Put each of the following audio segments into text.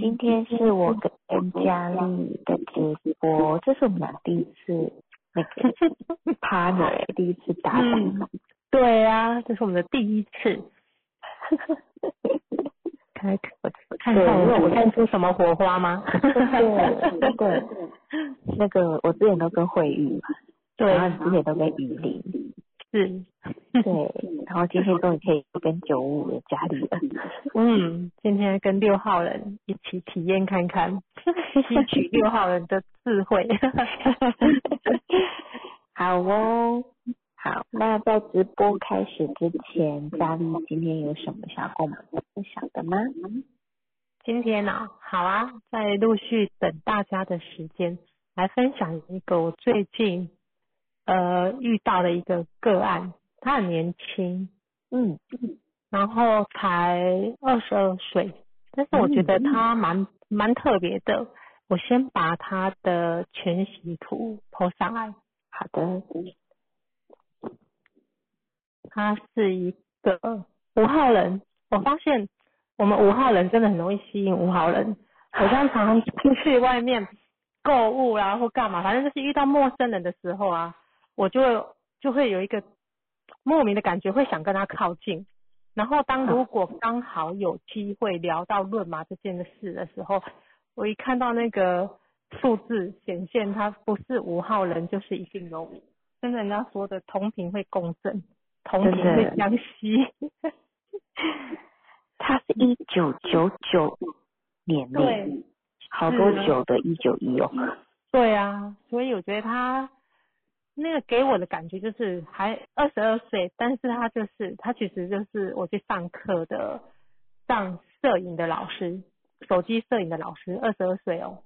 今天是我跟佳丽的直播，这是我们俩第一次那个 partner，第一次搭档。对啊，这是我们的第一次。开我看看我我看出什么火花吗？对对，那个我之前都跟慧玉嘛，对，然后之前都跟雨林，是，对，然后今天终于可以跟九五的家里了。嗯，今天跟六号人一起体验看看，吸取 六号人的智慧。好哦。好，那在直播开始之前，佳丽今天有什么想跟我们分享的吗？今天呢，好啊，在陆续等大家的时间，来分享一个我最近呃遇到的一个个案，他很年轻，嗯，然后才二十二岁，但是我觉得他蛮蛮特别的。我先把他的全息图抛上来。好的。他是一个五号人，我发现我们五号人真的很容易吸引五号人。我常常出去外面购物啦，或干嘛，反正就是遇到陌生人的时候啊，我就就会有一个莫名的感觉，会想跟他靠近。然后当如果刚好有机会聊到论马这件事的时候，我一看到那个数字显现，他不是五号人，就是一定有五，跟人家说的同频会共振。同频会相吸，他是一九九九年对，好多九的一九一哦。对啊，所以我觉得他那个给我的感觉就是还二十二岁，但是他就是他其实就是我去上课的上摄影的老师，手机摄影的老师，二十二岁哦。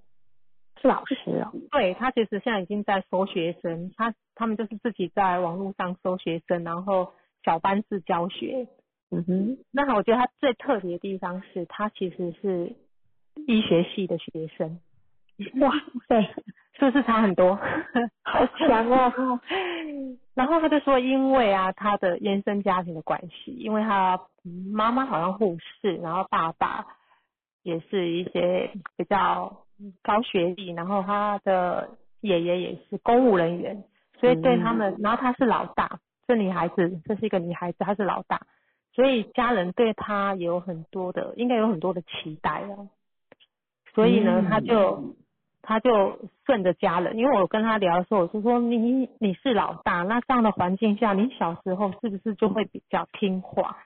是老师哦，对他其实现在已经在收学生，他他们就是自己在网络上收学生，然后小班制教学。嗯哼，那我觉得他最特别的地方是他其实是医学系的学生。哇塞，是不是差很多？好强哦！然后他就说，因为啊他的原生家庭的关系，因为他妈妈好像护士，然后爸爸也是一些比较。高学历，然后他的爷爷也是公务人员，所以对他们，然后他是老大，这女孩子，这是一个女孩子，她是老大，所以家人对她有很多的，应该有很多的期待哦。所以呢，他就他就顺着家人，因为我跟他聊的时候，我就说你你是老大，那这样的环境下，你小时候是不是就会比较听话，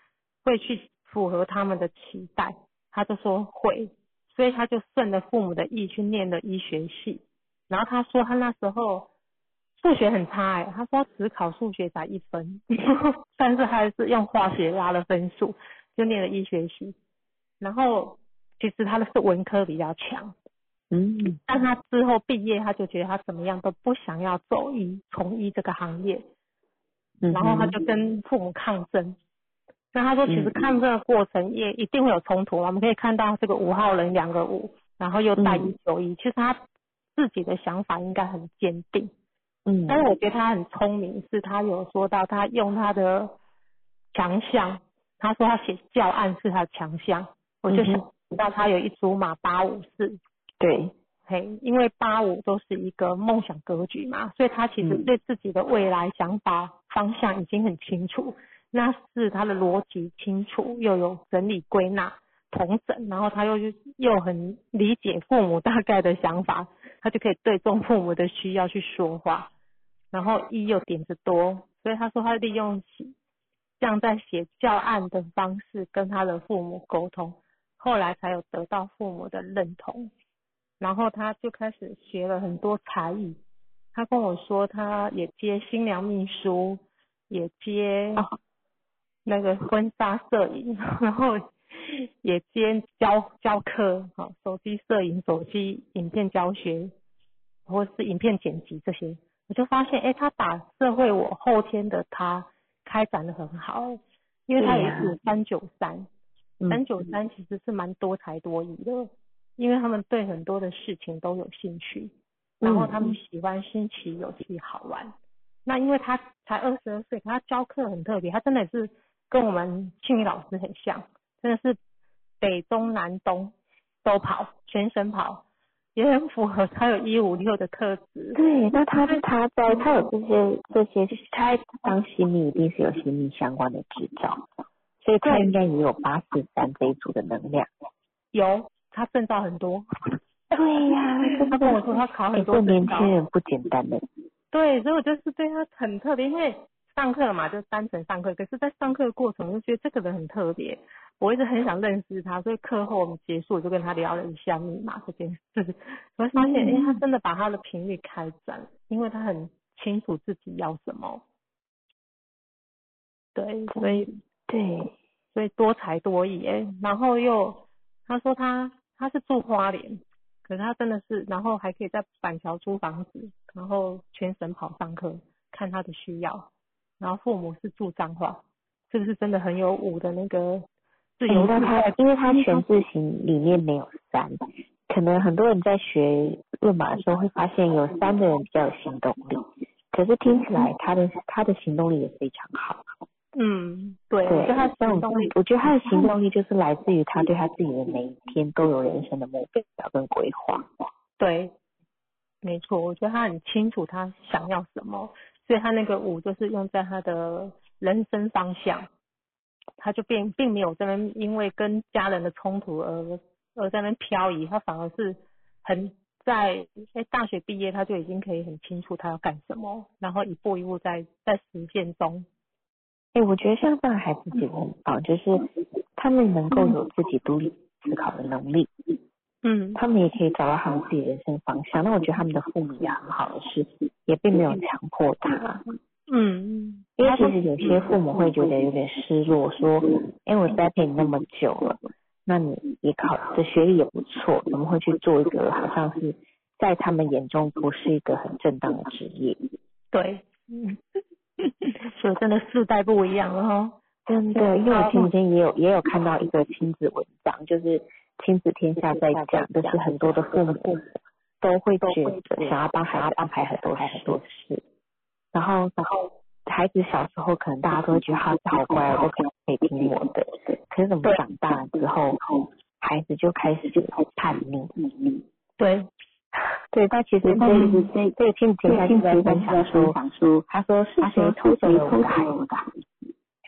会去符合他们的期待？他就说会。所以他就顺着父母的意去念了医学系，然后他说他那时候数学很差哎，他说只考数学才一分，但是还是用化学拉了分数，就念了医学系。然后其实他的是文科比较强，嗯，但他之后毕业他就觉得他怎么样都不想要走医从医这个行业，然后他就跟父母抗争。那他说，其实抗争的过程也一定会有冲突。我们可以看到这个五号人两个五，然后又带一九一，其实他自己的想法应该很坚定。嗯，但是我觉得他很聪明，是他有说到他用他的强项，他说他写教案是他的强项，我就想到他有一组马八五四。对，嘿，因为八五都是一个梦想格局嘛，所以他其实对自己的未来想法方向已经很清楚。那是他的逻辑清楚，又有整理归纳、同整，然后他又又很理解父母大概的想法，他就可以对中父母的需要去说话。然后一又点子多，所以他说他利用这样在写教案的方式跟他的父母沟通，后来才有得到父母的认同。然后他就开始学了很多才艺，他跟我说他也接新娘秘书，也接。那个婚纱摄影，然后也接教教课，好，手机摄影、手机影片教学，或是影片剪辑这些，我就发现，哎，他把社会我后天的他开展的很好，因为他也是三九三，三九三其实是蛮多才多艺的，因为他们对很多的事情都有兴趣，然后他们喜欢新奇、有趣、好玩。那因为他才二十二岁，他教课很特别，他真的是。跟我们庆宇老师很像，真的是北中南东，都跑，全省跑，也很符合他有一五六的特质。对，那他他在他有这些这些，他当心理一定是有心理相关的执照，所以他应该也有八四三这一组的能量。有，他证照很多。对呀，他跟我说他考很多这年证照轻人不简单的。对，所以我就是对他很特别，因为上课嘛，就单纯上课，可是在上课的过程，我就觉得这个人很特别，我一直很想认识他，所以课后我们结束，我就跟他聊了一下密码这件事，我会发现，哎、他真的把他的频率开展，因为他很清楚自己要什么。对，所以对，所以多才多艺哎，然后又他说他他是住花莲，可是他真的是，然后还可以在板桥租房子，然后全省跑上课，看他的需要，然后父母是住彰化，是不是真的很有五的那个自由哎那自在他因为他全字形里面没有三，可能很多人在学论马的时候会发现有三的人比较有行动力，可是听起来他的他的行动力也非常好。嗯，对，我觉对得他，这种行动力，我觉得他的行动力就是来自于他对他自己的每一天都有人生的目标跟规划。对，没错，我觉得他很清楚他想要什么，所以他那个舞就是用在他的人生方向，他就并并没有在那边因为跟家人的冲突而而在那边漂移，他反而是很在哎大学毕业他就已经可以很清楚他要干什么，然后一步一步在在实践中。哎、我觉得像这样的孩子其实很棒，就是他们能够有自己独立思考的能力，嗯。他们也可以找到他们自己人生方向。那我觉得他们的父母也很好的是，也并没有强迫他，嗯，因为其实有些父母会觉得有点失落，说，哎、我栽培你那么久了，那你也考的学历也不错，怎么会去做一个好像是在他们眼中不是一个很正当的职业？对，嗯，所以真的世代不一样了哈。真的，因为我前几天也有也有看到一个亲子文章，就是亲子天下在讲，就是很多的父母都会觉得想要帮孩子安排很多很多事，然后然后孩子小时候可能大家都会觉得孩子好乖，都可以可以听我的，可是怎么长大了之后，孩子就开始就叛逆。对，对，但其实这这这个亲子天下是在分享说，他说是谁偷走了我的孩子？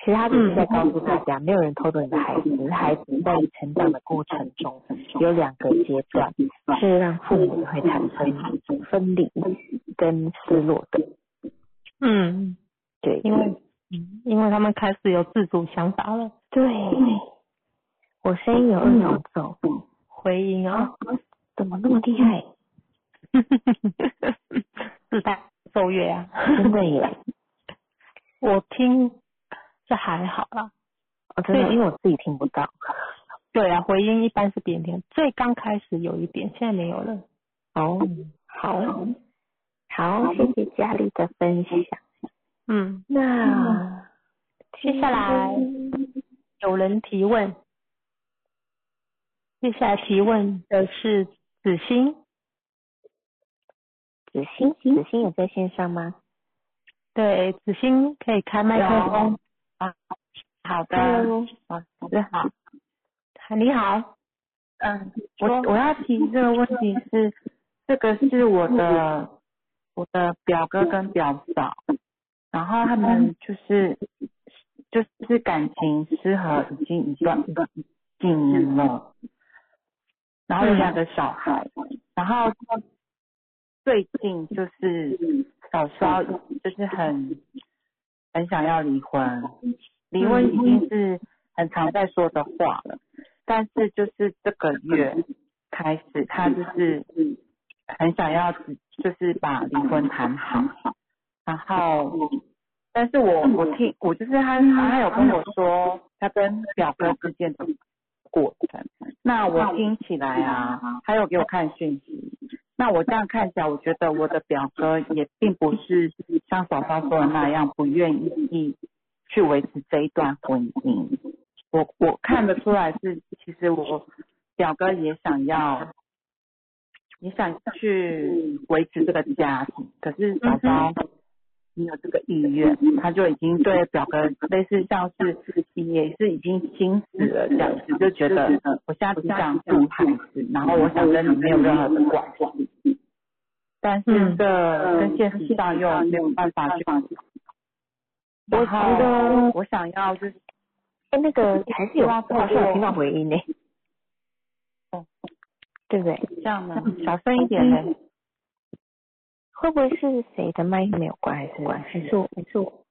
其实他只是在告诉大家，没有人偷走你的孩子，孩子在成长的过程中有两个阶段是让父母会产生分离跟失落的。嗯，对，因为嗯，因为他们开始有自主想法了，对，我声音有二重奏，回音啊，怎么那么厉害？自带奏乐啊，真的耶！我听这还好啦。哦真的，对因为我自己听不到。对啊，回音一般是扁甜，最刚开始有一点，现在没有了。哦，好，好，谢谢佳丽的分享。嗯，那接下来有人提问，接下来提问的是子欣，子欣，子欣。有在线上吗？对，子欣可以开麦克风。啊，好的，Hello。老师好。你好，嗯，我我要提这个问题是，这个是我的我的表哥跟表嫂，然后他们就是就是感情失和已经一段几年了，然后有两个小孩，然后最近就是嫂嫂就是很很想要离婚，离婚已经是很常在说的话了。但是就是这个月开始，他就是很想要，就是把离婚谈好。然后，但是我我听我就是他他有跟我说他跟表哥之间的过程，那我听起来啊，他有给我看讯息。那我这样看起来，我觉得我的表哥也并不是像嫂嫂说的那样不愿意去维持这一段婚姻。我我看得出来是，其实我表哥也想要，也想去维持这个家庭，可是嫂嫂你有这个意愿，他就已经对表哥类似像是也是已经心死了这样子，就觉得我现在只想顾孩子，然后我想跟你没有任何的关系。但是这跟现实上又没有办法去。我觉得我想要就是，哎，那个还是有，好像有听到回音呢。哦，对不对？这样呢，小声一点呢。会不会是谁的麦没有关，还是还是我？还是我？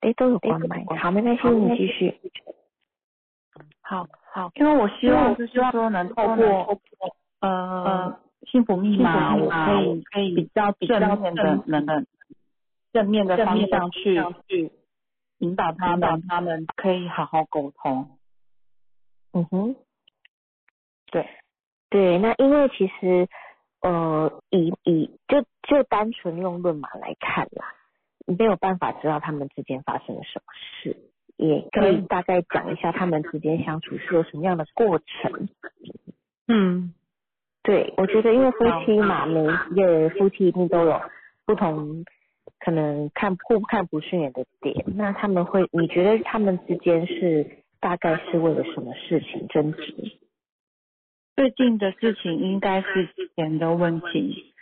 哎，都有关麦。好，没关系，你继续。好好，因为我希望就是说能透过呃幸福密码，我可以可以比较正面的能能正面的方向去去引导他们，他们可以好好沟通。嗯哼，对对，那因为其实。呃，以以就就单纯用论码来看啦，没有办法知道他们之间发生了什么事，也可以大概讲一下他们之间相处是有什么样的过程。嗯，对，我觉得因为夫妻嘛，每一个夫妻一定都有不同，可能看互看不顺眼的点，那他们会，你觉得他们之间是大概是为了什么事情争执？最近的事情应该是钱的问题，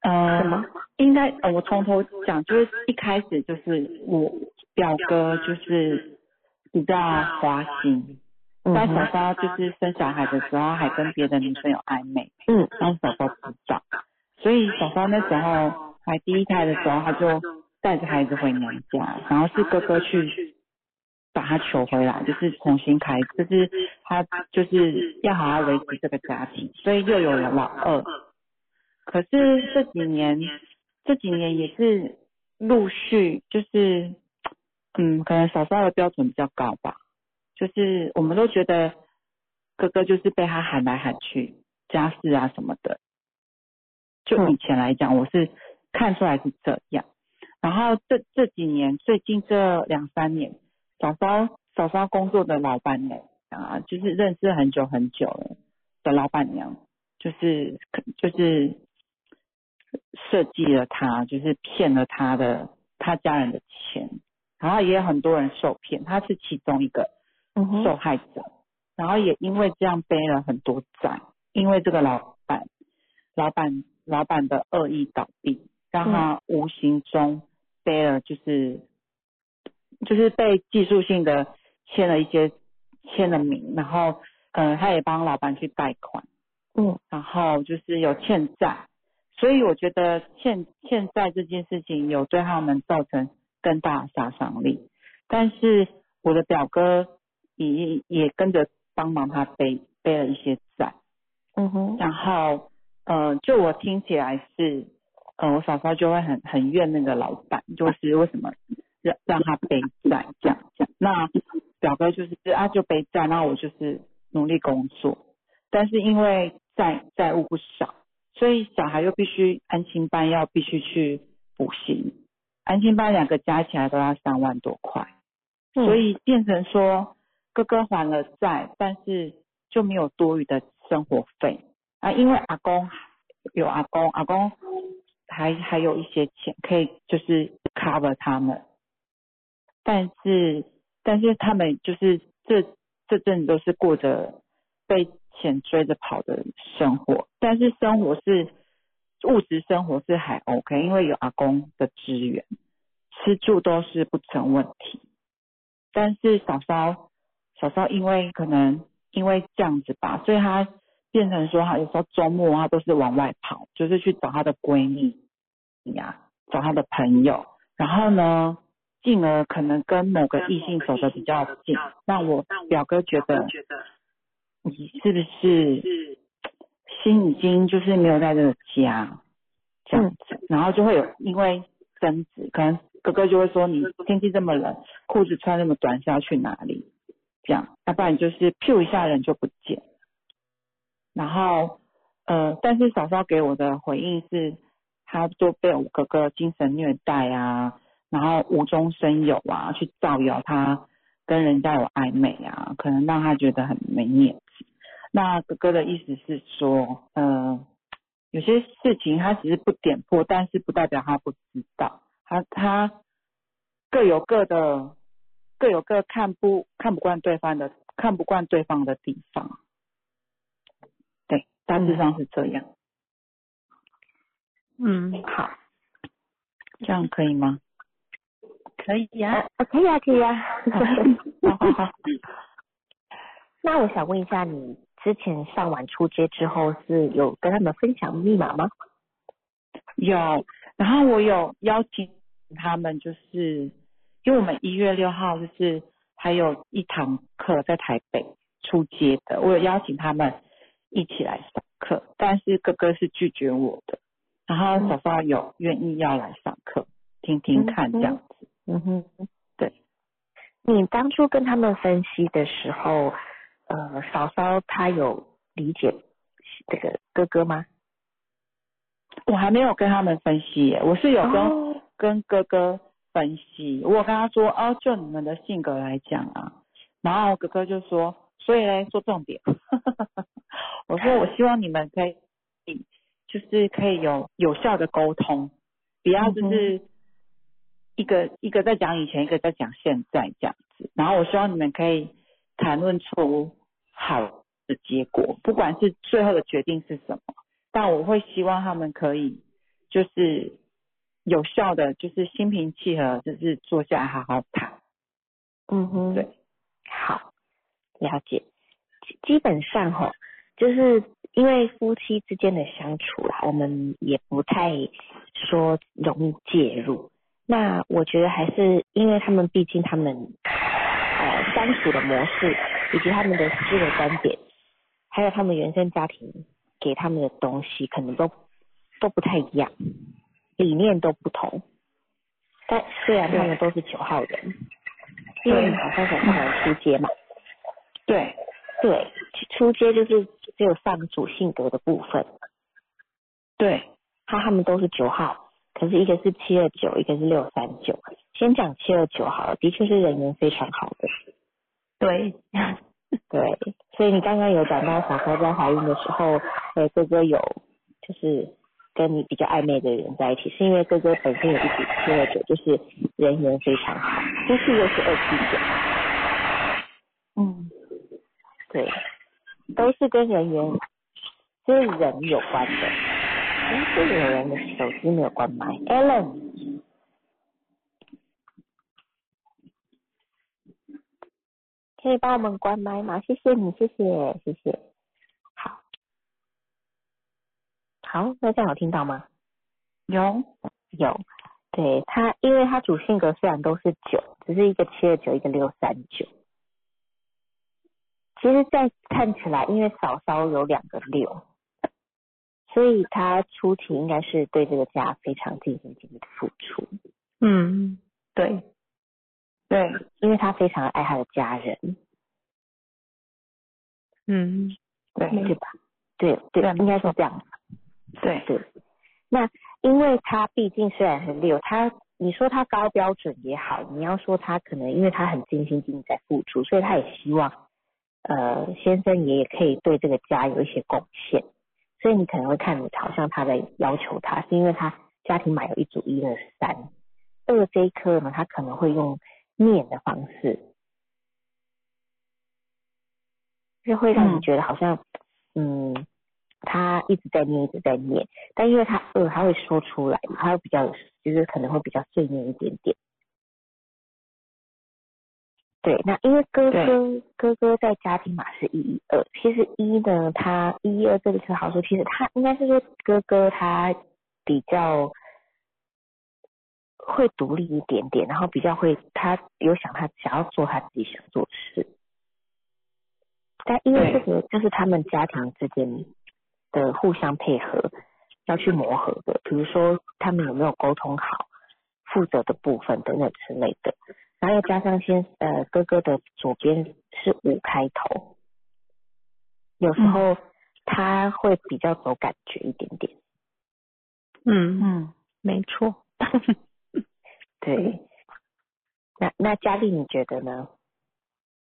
呃，应该呃，我从头讲，就是一开始就是我表哥就是比较花心，在小时就是生小孩的时候还跟别的女生有暧昧，嗯，然后小时候不知道，所以小时候那时候怀第一胎的时候，他就带着孩子回娘家，然后是哥哥去。把他求回来，就是重新开，就是他就是要好好维持这个家庭，所以又有了老二。可是这几年，这几年也是陆续，就是嗯，可能嫂嫂的标准比较高吧，就是我们都觉得哥哥就是被他喊来喊去，家事啊什么的。就以前来讲，我是看出来是这样。然后这这几年，最近这两三年。嫂嫂嫂嫂工作的老板娘啊，就是认识很久很久了的老板娘，就是就是设计了他，就是骗了他的他家人的钱，然后也有很多人受骗，他是其中一个受害者，然后也因为这样背了很多债，因为这个老板老板老板的恶意倒闭，让他无形中背了就是。就是被技术性的签了一些签了名，然后呃他也帮老板去贷款，嗯，然后就是有欠债，所以我觉得欠欠债这件事情有对他们造成更大的杀伤力，但是我的表哥也也跟着帮忙他背背了一些债，嗯哼，然后呃就我听起来是呃我嫂嫂就会很很怨那个老板，就是为什么。让让他背债，这样这样。那表哥就是啊，就背债，然后我就是努力工作。但是因为债债务不少，所以小孩又必须安心班要必须去补习，安心班两个加起来都要三万多块，所以变成说哥哥还了债，但是就没有多余的生活费啊。因为阿公有阿公，阿公还还有一些钱可以就是 cover 他们。但是，但是他们就是这这阵子都是过着被钱追着跑的生活，但是生活是物质生活是还 OK，因为有阿公的支援，吃住都是不成问题。但是嫂嫂嫂嫂因为可能因为这样子吧，所以她变成说，她有时候周末她都是往外跑，就是去找她的闺蜜呀，找她的朋友，然后呢。进而可能跟某个异性走的比较近，让我表哥觉得你是不是心已经就是没有在这个家这样子，然后就会有因为争执，可能哥哥就会说你天气这么冷，裤子穿那么短是要去哪里？这样，要不然就是咻一下人就不见。然后呃，但是嫂嫂给我的回应是，他就被我哥哥精神虐待啊。然后无中生有啊，去造谣他跟人家有暧昧啊，可能让他觉得很没面子。那哥哥的意思是说，呃，有些事情他只是不点破，但是不代表他不知道，他他各有各的各有各看不看不惯对方的看不惯对方的地方，对，大致上是这样。嗯，好，这样可以吗？可以呀、啊，可以啊，可以啊。好好 好。那我想问一下，你之前上完出街之后，是有跟他们分享密码吗？有，然后我有邀请他们，就是因为我们一月六号就是还有一堂课在台北出街的，我有邀请他们一起来上课，但是哥哥是拒绝我的，然后嫂嫂有愿意要来上课，听听看这样子。嗯哼，对。你当初跟他们分析的时候，呃，嫂嫂她有理解这个哥哥吗？我还没有跟他们分析耶，我是有跟、哦跟哥哥分析，我跟他说，哦，就你们的性格来讲啊，然后哥哥就说，所以嘞，说重点，我说我希望你们可以，就是可以有有效的沟通，不要就是一个、一个在讲以前，一个在讲现在这样子，然后我希望你们可以谈论出好的结果，不管是最后的决定是什么。但我会希望他们可以就是有效的，就是心平气和，就是坐下来好好谈。嗯哼，对，好，了解。基基本上哈，就是因为夫妻之间的相处啦，我们也不太说容易介入。那我觉得还是因为他们毕竟他们呃相处的模式，以及他们的思维观点，还有他们原生家庭给他们的东西，可能都都不太一样，理念都不同。但虽然他们都是九号人，因为你好像才上完出街嘛，对，对，出街就是只有上主性格的部分，对，他他们都是九号，可是一个是七二九，一个是六三九。先讲七二九好了，的确是人缘非常好的，对，对，所以你刚刚有讲到小哥在怀孕的时候，呃，哥哥有就是跟你比较暧昧的人在一起，是因为哥哥本身有一组七二九，就是人缘非常好，夫妻又是二七九，嗯，对，都是跟人缘，就是人有关的。哎，这里有人的手机没有关麦，Allen 可以帮我们关麦吗？谢谢你，谢谢，谢谢。好，好，那这样有听到吗？有，有，对他，因为他主性格虽然都是九，只是一个七二九，一个六三九。其实，在看起来，因为嫂嫂有两个六，所以他初期应该是对这个家非常尽心尽力的付出，嗯，对，对，因为他非常爱他的家人，嗯，对，对吧？对对，对应该是这样。对，对，那因为他毕竟虽然很六，他你说他高标准也好，你要说他可能因为他很尽心尽力在付出，所以他也希望呃先生也可以对这个家有一些贡献，所以你可能会看好像他在要求他，是因为他家庭码有一组一二三，二这一颗呢，他可能会用念的方式，就会让你嗯觉得好像嗯。他一直在念，一直在念，但因为他饿，他会说出来，他会比较，就是可能会比较碎念一点点。对，那因为哥哥哥哥在家庭码是一一二，其实一呢，他一一二这个是好说，其实他应该是说哥哥他比较会独立一点点，然后比较会他有想他想要做他自己想做的事，但因为这个就是他们家庭之间的互相配合要去磨合的，比如说他们有没有沟通好负责的部分等等之类的，然后又加上先呃哥哥的左边是五开头，有时候他会比较有感觉一点点，嗯，嗯，没错。对。那那佳丽你觉得呢？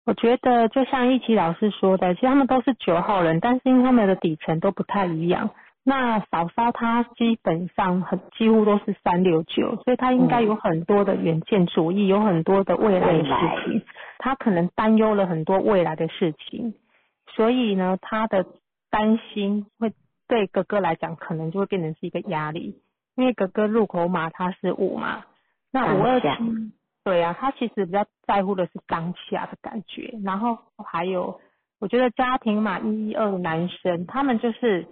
我觉得就像一奇老师说的，其实他们都是九号人，但是因为他们的底层都不太一样。那嫂嫂她基本上很几乎都是三六九，所以她应该有很多的远见主义，有很多的未来的事情，她可能担忧了很多未来的事情，所以呢，她的担心会对哥哥来讲，可能就会变成是一个压力，因为哥哥入口码他是五嘛，那五二七，对啊，他其实比较在乎的是当下的感觉，然后还有。我觉得家庭嘛，一二男生，他们就是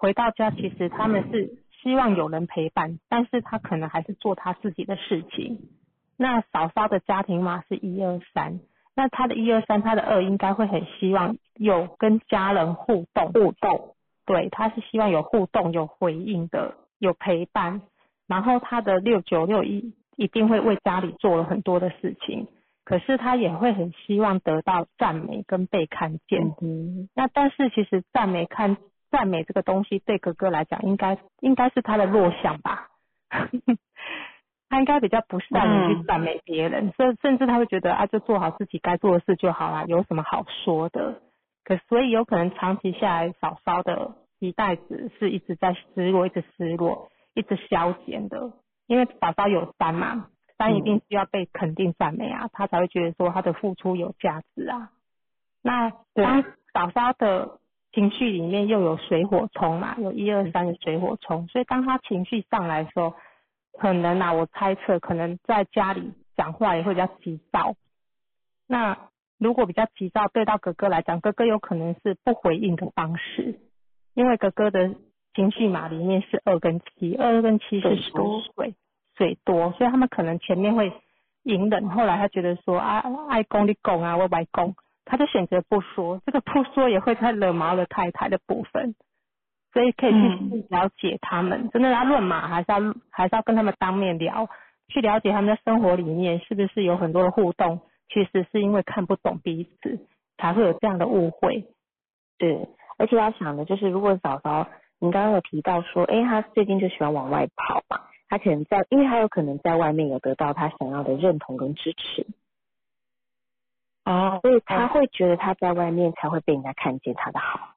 回到家，其实他们是希望有人陪伴，但是他可能还是做他自己的事情。那嫂嫂的家庭嘛是一二三，那他的一二三，他的二应该会很希望有跟家人互动，互动，对，他是希望有互动、有回应的，有陪伴。然后他的六九六一一定会为家里做了很多的事情。可是他也会很希望得到赞美跟被看见。嗯，那但是其实赞美看赞美这个东西对哥哥来讲，应该应该是他的弱项吧。他应该比较不善于去赞美别人，所以甚至他会觉得啊，就做好自己该做的事就好啦，有什么好说的？可所以有可能长期下来，嫂嫂的期待值是一直在失落，一直失落，一直消减的，因为嫂嫂有三嘛。但一定需要被肯定赞美啊，他才会觉得说他的付出有价值啊。那当嫂嫂的情绪里面又有水火冲嘛，有一二三的水火冲，所以当他情绪上来的时候，可能啊，我猜测可能在家里讲话也会比较急躁。那如果比较急躁，对到哥哥来讲，哥哥有可能是不回应的方式，因为哥哥的情绪码里面是二跟七，二跟七是多水。水多，所以他们可能前面会隐忍，后来他觉得说啊，爱公的公啊，我外公，他就选择不说。这个不说也会太惹毛了太太的部分，所以可以去了解他们。真的要论马，还是要还是要跟他们当面聊，去了解他们的生活里面是不是有很多的互动。其实是因为看不懂彼此，才会有这样的误会。对，而且要想的就是，如果嫂嫂，你刚刚有提到说，哎，他最近就喜欢往外跑嘛。他可能在，因为他有可能在外面有得到他想要的认同跟支持，哦，所以他会觉得他在外面才会被人家看见他的好，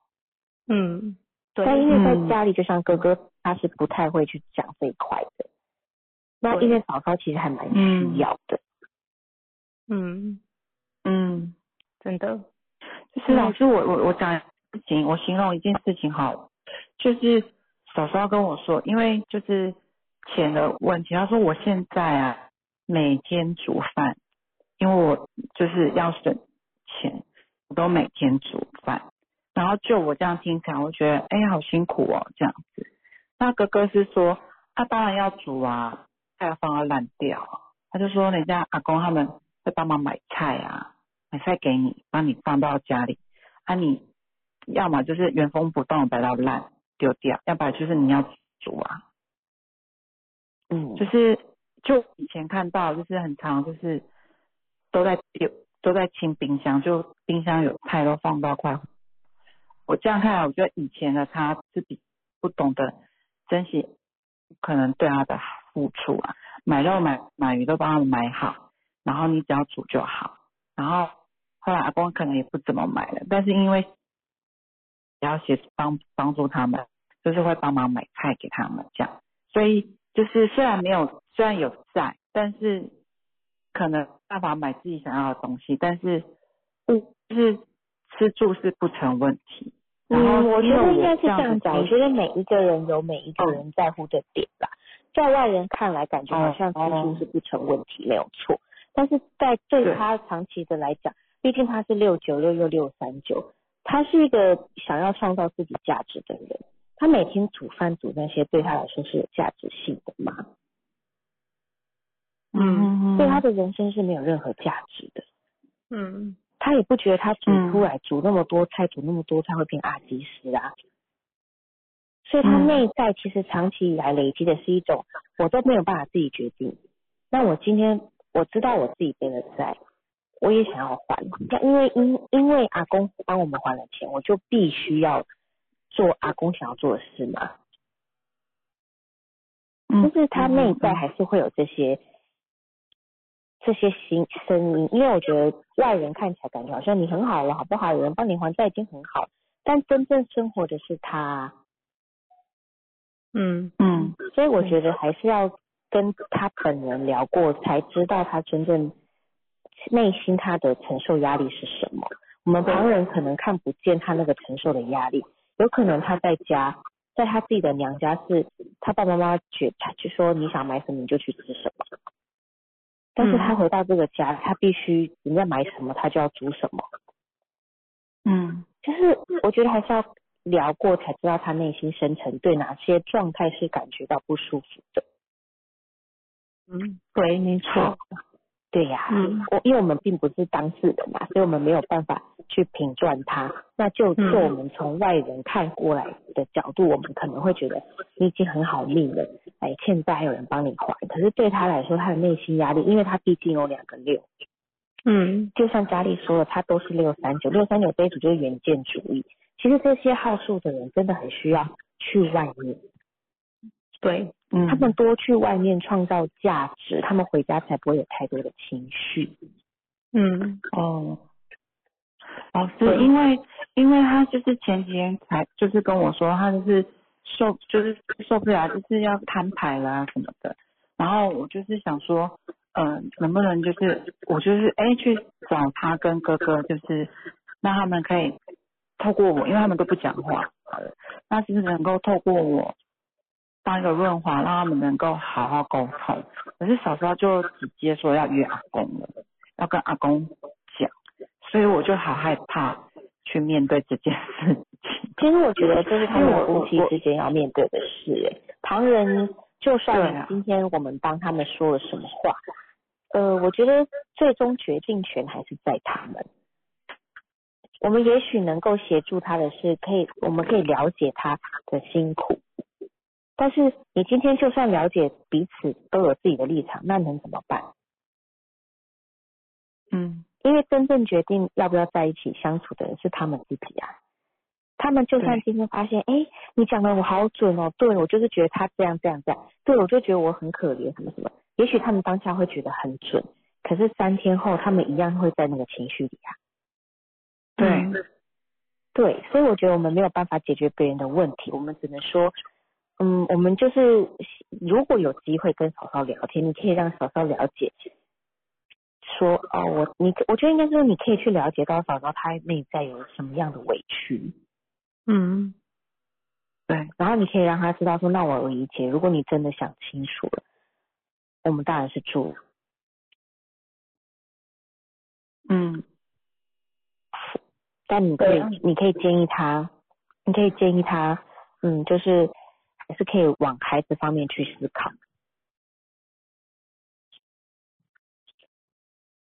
嗯，对。但因为在家里，就像哥哥，他是不太会去讲这一块的。那因为嫂嫂其实还蛮需要的，嗯嗯，真的，就是老师，我我我讲事情，我形容一件事情好，就是嫂嫂跟我说，因为就是。钱的问题，他说我现在啊每天煮饭，因为我就是要省钱，我都每天煮饭。然后就我这样听起来，我觉得哎好辛苦哦这样子。那哥哥是说他当然要煮啊，他要放到烂掉。他就说人家阿公他们会帮忙买菜啊，买菜给你，帮你放到家里。啊你要么就是原封不动摆到烂丢掉，要不然就是你要煮啊。嗯，就是就以前看到，就是很常，就是都在有都在清冰箱，就冰箱有菜都放到快。我这样看来，我觉得以前的他是比不懂得珍惜，可能对他的付出啊，买肉买买鱼都帮他们买好，然后你只要煮就好。然后后来阿公可能也不怎么买了，但是因为也要协帮帮助他们，就是会帮忙买菜给他们这样，所以。就是虽然没有，虽然有在，但是可能办法买自己想要的东西，但是不就是吃住是不成问题。嗯，我觉得应该是这样讲。我觉得每一个人有每一个人在乎的点吧，在外人看来感觉好像吃住是不成问题，没有错。但是在对他长期的来讲，毕竟他是六九六六六三九，他是一个想要创造自己价值的人。他每天煮饭煮那些对他来说是有价值性的吗？嗯，对他的人生是没有任何价值的。嗯，他也不觉得他煮出来煮那么多菜煮那么多菜会变阿基斯啊。所以他内在其实长期以来累积的是一种我都没有办法自己决定。那我今天我知道我自己背了债，我也想要还。那因为因因为阿公帮我们还了钱，我就必须要。做阿公想要做的事嘛？就是他内在还是会有这些这些心声音，因为我觉得外人看起来感觉好像你很好了，好不好？有人帮你还债已经很好，但真正生活的是他，嗯嗯所以我觉得还是要跟他本人聊过，才知道他真正内心他的承受压力是什么。我们旁人可能看不见他那个承受的压力，有可能他在家，在他自己的娘家是，他爸爸妈妈去他就说你想买什么你就去吃什么，但是他回到这个家，他必须人家买什么他就要煮什么，嗯就是我觉得还是要聊过才知道他内心深层对哪些状态是感觉到不舒服的。嗯，对，没错。对呀、嗯我因为我们并不是当事人嘛，所以我们没有办法去评断他。那就嗯就我们从外人看过来的角度，我们可能会觉得你已经很好命了，哎，欠债还有人帮你还。可是对他来说，他的内心压力，因为他毕竟有两个六，嗯就像佳丽说的，他都是六三九，六三九这一组就是原件主义。其实这些好数的人真的很需要去外面，对，嗯，他们多去外面创造价值，他们回家才不会有太多的情绪。嗯。哦，老师，因为因为他就是前几天才就是跟我说，他就是受就是受不了，就是要摊牌啦什么的。然后我就是想说，嗯、能不能就是我就是哎去找他跟哥哥，就是让他们可以透过我，因为他们都不讲话，那是不是能够透过我当一个润滑，让他们能够好好沟通？可是嫂嫂就直接说要约阿公了。要跟阿公讲，所以我就好害怕去面对这件事情。其实我觉得这是他们夫妻之间要面对的事、哎，旁人就对算啊今天我们帮他们说了什么话，呃，我觉得最终决定权还是在他们。我们也许能够协助他的是，可以我们可以了解他的辛苦，但是你今天就算了解彼此都有自己的立场，那能怎么办？嗯因为真正决定要不要在一起相处的人是他们自己啊。他们就算今天发现，哎，你讲的我好准哦，对我就是觉得他这样这样这样，对我就觉得我很可怜什么什么。也许他们当下会觉得很准，可是三天后他们一样会在那个情绪里啊。对，嗯对，所以我觉得我们没有办法解决别人的问题，我们只能说，嗯，我们就是如果有机会跟嫂嫂聊天，你可以让嫂嫂了解，说哦，我你我觉得应该说你可以去了解到嫂嫂她内在有什么样的委屈，嗯。对，然后你可以让她知道说，那我理解，如果你真的想清楚了，我们当然是住嗯。但你可以啊，你可以建议他，你可以建议他，嗯，就是还是可以往孩子方面去思考。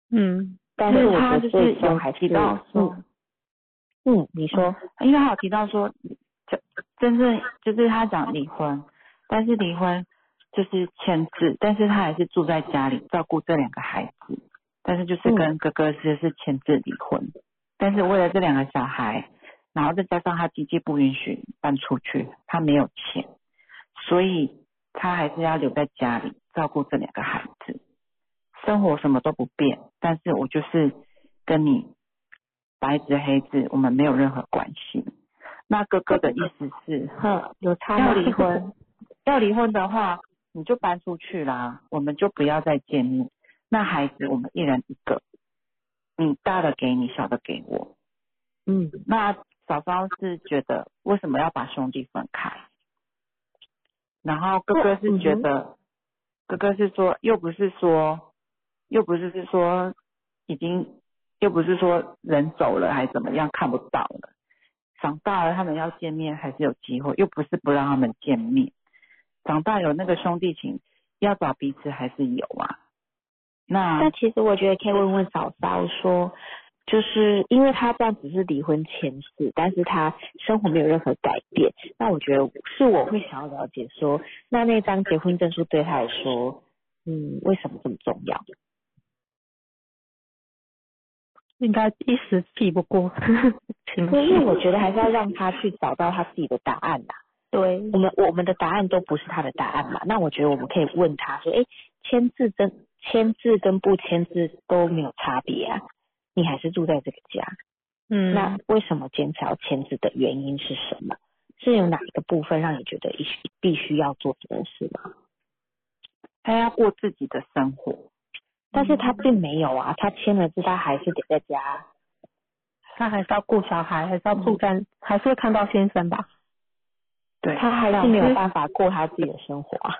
嗯但是我他就是有最终还是提到说，嗯嗯，你说，因为他有提到说，真真正就是他讲离婚，但是离婚就是签字，但是他还是住在家里照顾这两个孩子，但是就是跟哥哥是是签字离婚，但是为了这两个小孩，然后再加上他经济不允许搬出去，他没有钱，所以他还是要留在家里照顾这两个孩子，生活什么都不变，但是我就是跟你白纸黑字，我们没有任何关系。那哥哥的意思是，哼，有差吗要离婚，要离婚的话，你就搬出去啦，我们就不要再见面。那孩子我们一人一个，你大的给你，小的给我。嗯，那嫂嫂是觉得为什么要把兄弟分开？然后哥哥是觉得，哥哥是说又不是说，又不是是说已经，又不是说人走了还怎么样看不到了，长大了他们要见面还是有机会，又不是不让他们见面，长大有那个兄弟情，要找彼此还是有啊。那那其实我觉得可以问问嫂嫂说，就是因为他这样只是离婚签字，但是他生活没有任何改变，那我觉得是我会想要了解说，那那张结婚证书对他来说，嗯，为什么这么重要？应该一时避不过 情因为。我觉得还是要让他去找到他自己的答案呐、对，我们我们的答案都不是他的答案嘛，那我觉得我们可以问他说，哎，签字跟签字跟不签字都没有差别啊，你还是住在这个家，嗯，那为什么坚持要签字的原因是什么？是有哪一个部分让你觉得必须必须要做这件事吗？他要过自己的生活，但是他并没有啊，他签了字，他还是得在家，他还是要顾小孩，还是要住在，还是会看到先生吧？对，他还是没有办法过他自己的生活啊。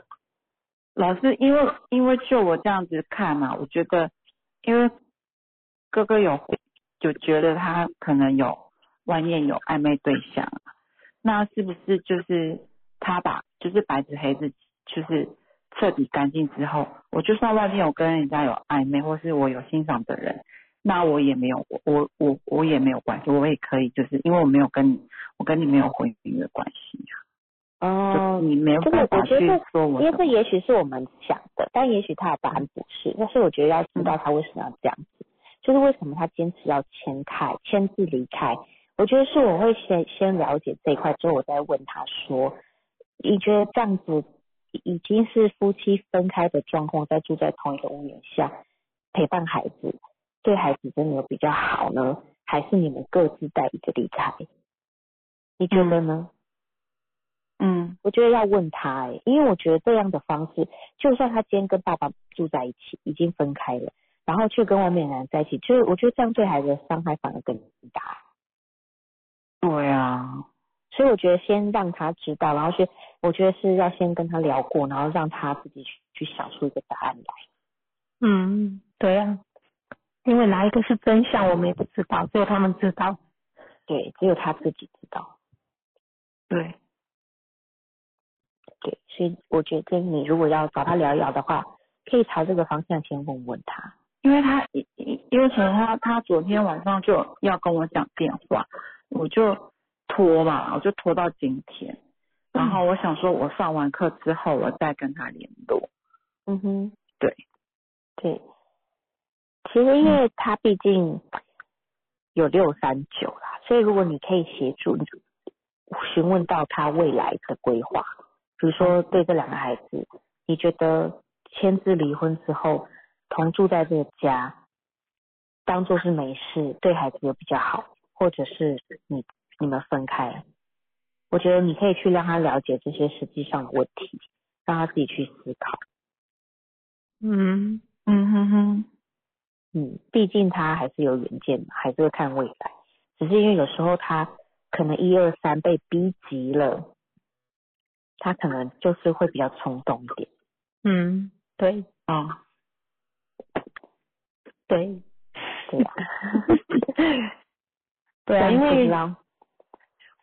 老师，因为因为就我这样子看嘛，我觉得，因为哥哥有就觉得他可能有外面有暧昧对象，那是不是就是他把就是白纸黑字就是彻底干净之后，我就算外面有跟人家有暧昧，或是我有欣赏的人，那我也没有我我我我也没有关系，我也可以就是因为我没有跟你我跟你没有婚姻的关系呀。哦，你没有这个办法去说我因为这也许是我们想的，但也许他的答案不是。但是我觉得要知道他为什么要这样子，就是为什么他坚持要签开、签字离开。我觉得是我会先先了解这一块，之后我再问他说，你觉得这样子已经是夫妻分开的状况，在住在同一个屋檐下陪伴孩子，对孩子真的有比较好呢，还是你们各自带一个离开？你觉得呢？嗯我觉得要问他、欸，因为我觉得这样的方式，就算他今天跟爸爸住在一起，已经分开了，然后却跟外面的男人在一起，就是我觉得这样对孩子的伤害反而更大。对啊，所以我觉得先让他知道，然后是我觉得是要先跟他聊过，然后让他自己去去想出一个答案来。嗯，对啊，因为哪一个是真相，我们也不知道，只有他们知道。对，只有他自己知道。对，对，所以我觉得你如果要找他聊一聊的话，可以朝这个方向先问问他。因为他因为其实他他昨天晚上就要跟我讲电话，我就拖嘛，我就拖到今天，然后我想说我上完课之后我再跟他联络。嗯哼，对，对。其实因为他毕竟有六三九啦，所以如果你可以协助询问到他未来的规划，比如说对这两个孩子，你觉得签字离婚之后同住在这个家，当做是没事，对孩子有比较好，或者是你你们分开，我觉得你可以去让他了解这些实际上的问题，让他自己去思考。嗯嗯哼哼，嗯，毕竟他还是有远见嘛，还是会看未来。只是因为有时候他可能一二三被逼急了，他可能就是会比较冲动一点。嗯，对啊，对。对啊，对啊，因为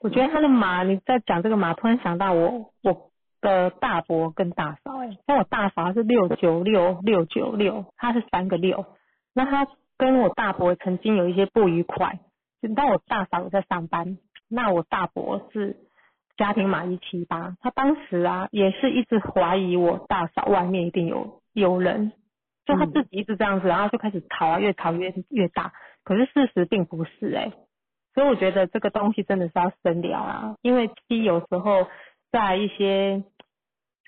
我觉得他的马，你在讲这个马，突然想到我我的大伯跟大嫂、欸，哎，像我大嫂是六九六六九六，她是三个六，那她跟我大伯曾经有一些不愉快，就当我大嫂有在上班，那我大伯是家庭码一七八，他当时啊也是一直怀疑我大嫂外面一定有有人，就他自己一直这样子，然后就开始吵啊，越吵越越大，可是事实并不是哎、所以我觉得这个东西真的是要深聊啊，因为其实有时候在一些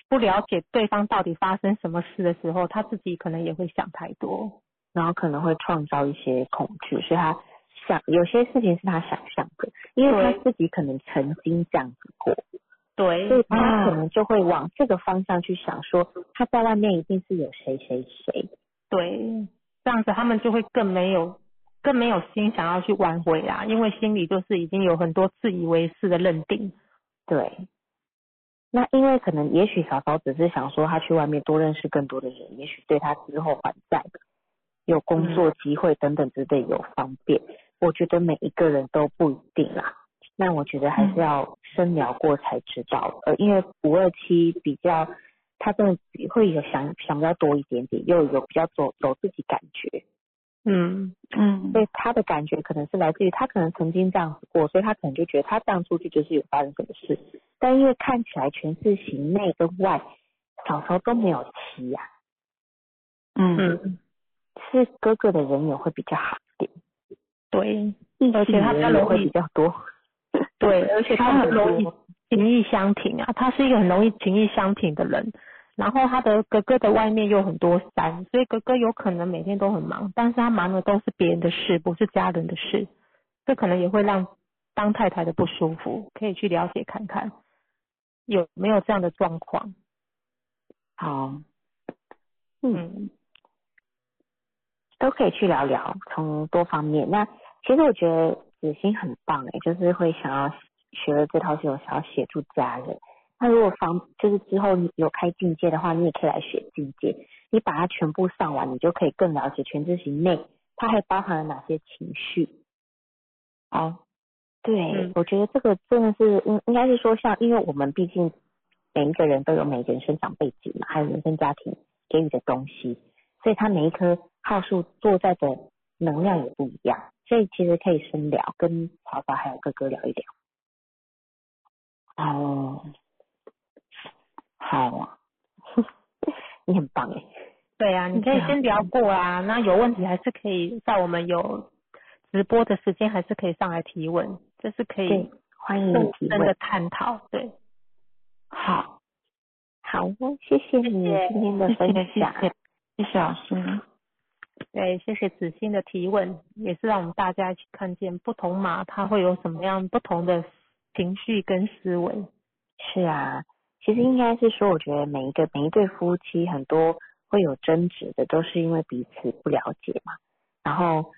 不了解对方到底发生什么事的时候，他自己可能也会想太多。然后可能会创造一些恐惧，所以他想有些事情是他想象的，因为他自己可能曾经这样子过，所以，他可能就会往这个方向去想，说他在外面一定是有谁谁谁。对，这样子他们就会更没有更没有心想要去挽回啦，因为心里就是已经有很多自以为是的认定。对，那因为可能也许嫂嫂只是想说他去外面多认识更多的人，也许对他之后还债有工作机会等等之类有方便。我觉得每一个人都不一定啦。那我觉得还是要深聊过才知道，呃，因为五二七比较，他真的会有想想比较多一点点，又有比较走走自己感觉，嗯。嗯。所以他的感觉可能是来自于他可能曾经这样子过，所以他可能就觉得他这样出去就是有发生什么事，但因为看起来全是型内跟外，小时候都没有妻呀、嗯。嗯，是哥哥的人缘会比较好一点，对而且他比较人也会容易比较多。对，而且他很容易情意相挺啊，他是一个很容易情意相挺的人。然后他的哥哥的外面又很多山，所以哥哥有可能每天都很忙，但是他忙的都是别人的事，不是家人的事，这可能也会让当太太的不舒服，可以去了解看看。有没有这样的状况。好，嗯，都可以去聊聊，从多方面。那其实我觉得子欣很棒哎，就是会想要学了这套系统，想要协助家人。那如果方就是之后你有开进阶的话，你也可以来学进阶。你把它全部上完，你就可以更了解全知行内它还包含了哪些情绪。好，对，我觉得这个真的是应应该是说，像因为我们毕竟每一个人都有每个人生长背景嘛，还有原生家庭给予的东西，所以他每一棵号树坐在的能量也不一样，所以其实可以深聊，跟曹爸还有哥哥聊一聊。哦。好啊，你很棒哎。对啊，你可以先聊过啊，那有问题还是可以在我们有直播的时间，还是可以上来提问，这是可以欢迎提问的探讨。对，好，好，谢谢你今天的分享，谢谢老师。对，谢谢子欣的提问，也是让我们大家一起看见不同马它会有什么样不同的情绪跟思维。是啊。其实应该是说，我觉得每一个每一对夫妻很多会有争执的，都是因为彼此不了解嘛。然后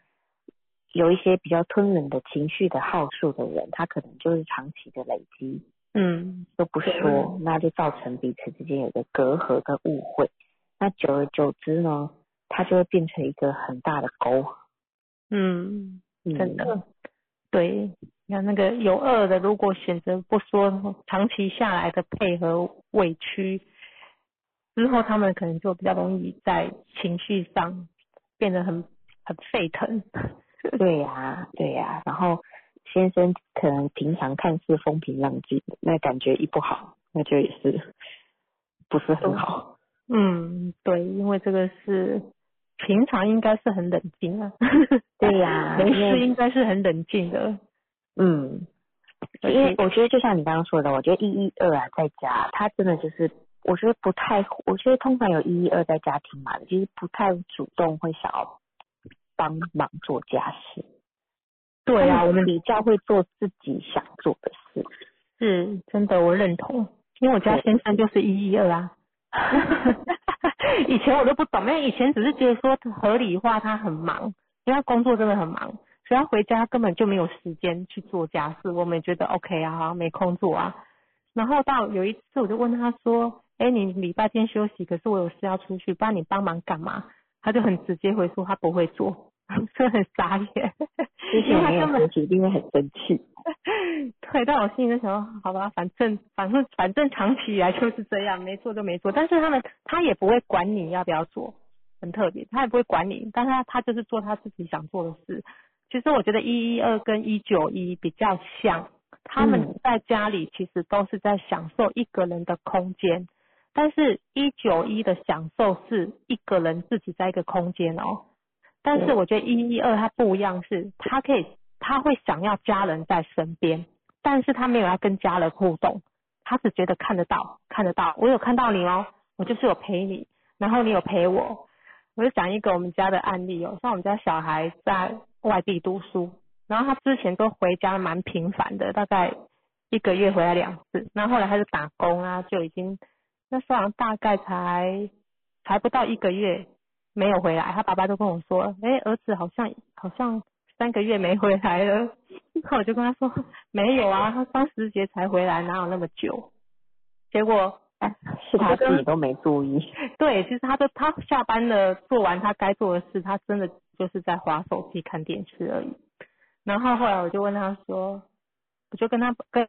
有一些比较吞忍的情绪的好数的人，他可能就是长期的累积，嗯，都不说，那就造成彼此之间有个隔阂跟误会。那久而久之呢，它就会变成一个很大的沟。嗯，真的，对。那那个有恶的，如果选择不说，长期下来的配合委屈之后，他们可能就比较容易在情绪上变得很很沸腾。对呀，对呀。然后先生可能平常看似风平浪静，那感觉一不好，那就也是不是很好。嗯，对，因为这个是平常应该是很冷静啊。对呀，没事应该是很冷静的。嗯，因为我觉得就像你刚刚说的，我觉得一一二啊在家，他真的就是我觉得不太，我觉得通常有一一二在家庭嘛，就是不太主动会想要帮忙做家事。对啊，我们比较会做自己想做的事。是，真的我认同，因为我家先生就是一一二啊。以前我都不懂，因为以前只是觉得说合理化他很忙，因为他工作真的很忙。所以他回家根本就没有时间去做家事，我们也觉得 OK 啊，好像没空做啊。然后到有一次我就问他说：“哎，你礼拜天休息，可是我有事要出去，不然你帮忙干嘛？”他就很直接回说他不会做，真的很傻眼。因为他根本一定会很生气。对，但我心里就想，好吧，反正反正反正长期以来就是这样，没做就没做。但是他们他也不会管你要不要做，很特别，他也不会管你，但是他他就是做他自己想做的事。其实我觉得一一二跟一九一比较像，他们在家里其实都是在享受一个人的空间，但是一九一的享受是一个人自己在一个空间哦。但是我觉得一一二它不一样，是他可以他会想要家人在身边，但是他没有要跟家人互动，他只觉得看得到看得到，我有看到你哦，我就是有陪你，然后你有陪我。我就讲一个我们家的案例哦，像我们家小孩在。外地读书，然后他之前都回家蛮频繁的，大概一个月回来两次。那后来他就打工啊，就已经那时候大概才才不到一个月没有回来。他爸爸都跟我说：“哎，儿子好像好像三个月没回来了。”那我就跟他说：“没有啊，他双十节才回来，哪有那么久？”结果是他自己都没注意。对，其实他都他下班了，做完他该做的事，他真的。就是在划手机看电视而已，然后后来我就问他说，我就跟他跟，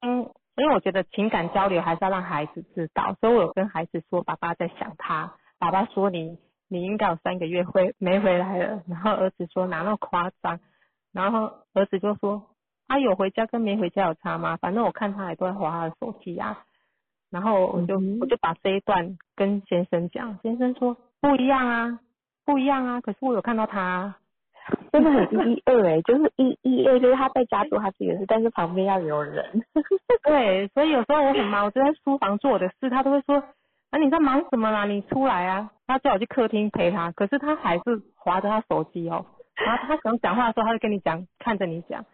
因为我觉得情感交流还是要让孩子知道，所以我有跟孩子说，爸爸在想他，爸爸说你你应该有三个月回没回来了，然后儿子说哪那么夸张，然后儿子就说，他有回家跟没回家有差吗？反正我看他也都在划他的手机啊，然后我就我就把这一段跟先生讲，先生说不一样啊。不一样啊，可是我有看到他，真的很一二哎，就是一一二，就是他在家做他自己的事，但是旁边要有人。对，所以有时候我很忙，我就在书房做我的事，他都会说，啊你在忙什么啦？你出来啊，他叫我去客厅陪他，可是他还是划着他手机哦。然后他想讲话的时候，他就跟你讲，看着你讲。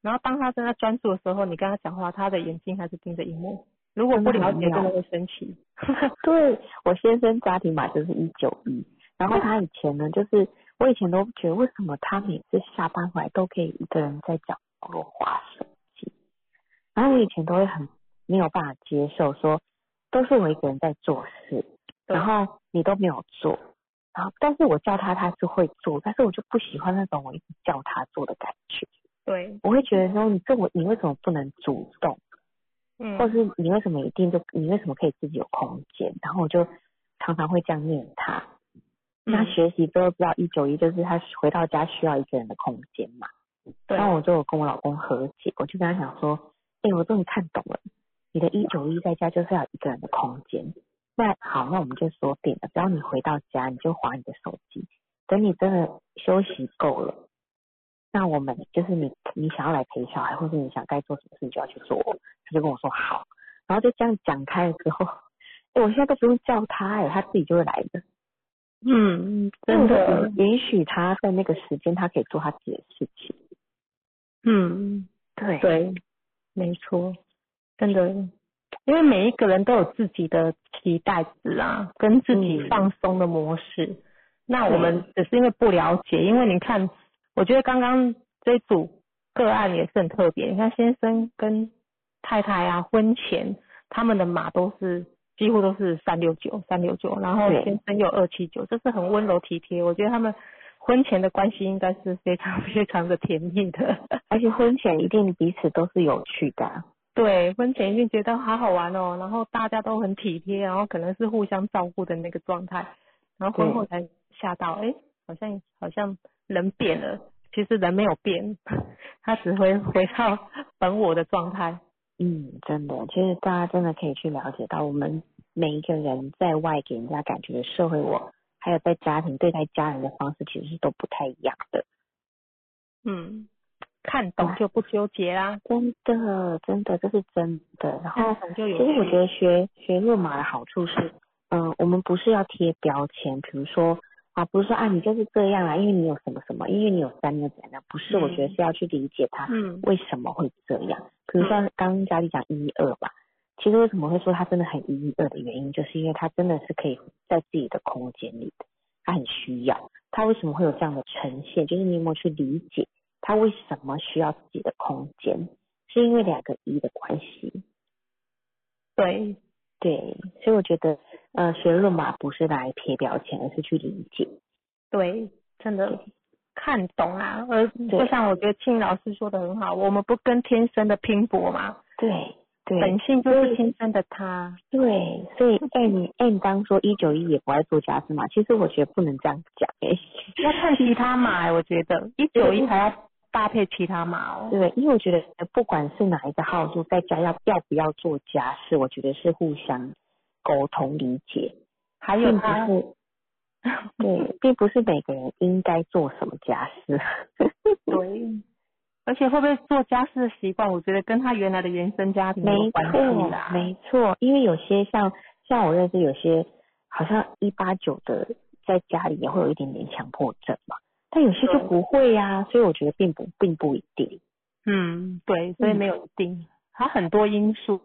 然后当他正在专注的时候，你跟他讲话，他的眼睛还是盯着荧幕。如果不了解真的会生气。对我先生家庭码就是一九一，然后他以前呢，就是我以前都觉得为什么他每次下班回来都可以一个人在角落划手机，然后我以前都会很没有办法接受说都是我一个人在做事，然后你都没有做，然后但是我叫他他是会做，但是我就不喜欢那种我一直叫他做的感觉，对，我会觉得说你这我你为什么不能主动？嗯，或是你为什么一定就你为什么可以自己有空间？然后我就常常会这样念他。那嗯学习都知道一九一就是他回到家需要一个人的空间嘛。对然后我就跟我老公和解，我就跟他讲说，哎、我终于看懂了，你的一九一在家就是要一个人的空间。那好，那我们就说定了，只要你回到家，你就划你的手机，等你真的休息够了，那我们就是你你想要来陪小孩，或者你想该做什么事，你就要去做。他就跟我说好，然后就这样讲开了之后，哎、我现在都不用叫他、哎，他自己就会来的。嗯，真的就，允许他在那个时间，他可以做他自己的事情。嗯，对对，没错，真的，因为每一个人都有自己的期待值啊，跟自己嗯放松的模式。那我对们只是因为不了解，因为你看，我觉得刚刚这组个案也是很特别。你看先生跟太太啊，婚前他们的码都是几乎都是三六九三六九，然后先生有二七九，这是很温柔体贴。我觉得他们婚前的关系应该是非常 非常的甜蜜的。而且婚前一定彼此都是有趣的啊、对，婚前一定觉得好好玩哦，然后大家都很体贴，然后可能是互相照顾的那个状态，然后婚后才吓到，哎，好像好像人变了，其实人没有变，他只会回到本我的状态。嗯，真的，其实大家真的可以去了解到，我们每一个人在外给人家感觉的社会我，还有在家庭对待家人的方式，其实是都不太一样的。嗯，看懂就不纠结啦，真的，真的，这是真的。然后其实我觉。得学学论马的好处是，嗯、我们不是要贴标签，比如说啊，不是说啊你就是这样啊，因为你有什么什么，因为你有三，你有怎样，不是，我觉得嗯是要去理解它嗯为什么会这样。比如说刚刚佳丽讲一二吧，其实为什么会说他真的很一二的原因，就是因为他真的是可以在自己的空间里的，他很需要。他为什么会有这样的呈现？就是你有没有去理解他为什么需要自己的空间？是因为两个一的关系。对，对，所以我觉得，呃，学论嘛不是来贴标签，而是去理解。对，真的看懂啊。而就像我觉得庆老师说的很好，我们不跟天生的拼搏嘛，对对本性就是天生的他。对，所以 M M 刚说一九一也不爱做家事嘛，其实我觉得不能这样讲诶、要看其他嘛、欸，我觉得 一九一还要搭配其他码哦。对，因为我觉得不管是哪一个号数，在家要要不要做家事，我觉得是互相沟通理解，还有他，是 对，并不是每个人应该做什么家事。对，而且会不会做家事的习惯，我觉得跟他原来的原生家庭有没关系错啦。，没错，因为有些像像我认识有些好像一八九的，在家里也会有一点点强迫症嘛，但有些就不会呀、所以我觉得并不并不一定。嗯，对，所以没有一定，它很多因素。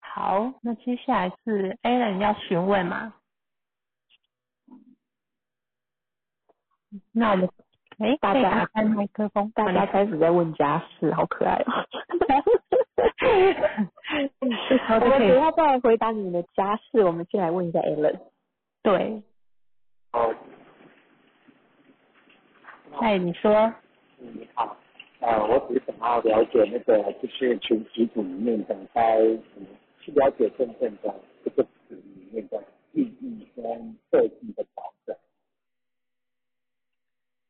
好，那接下来是 Alan 要询问嘛？那我们哎，大家开麦克风，大家开始在问家事，好可爱哦。我们等一下再来回答你们的家事，我们先来问一下 Alan。对，哦，哎，你说，嗯你好，呃，我只是想要了解那个就是群体组里面的该怎么去了解真正的这个词里面的意义跟设计的调整。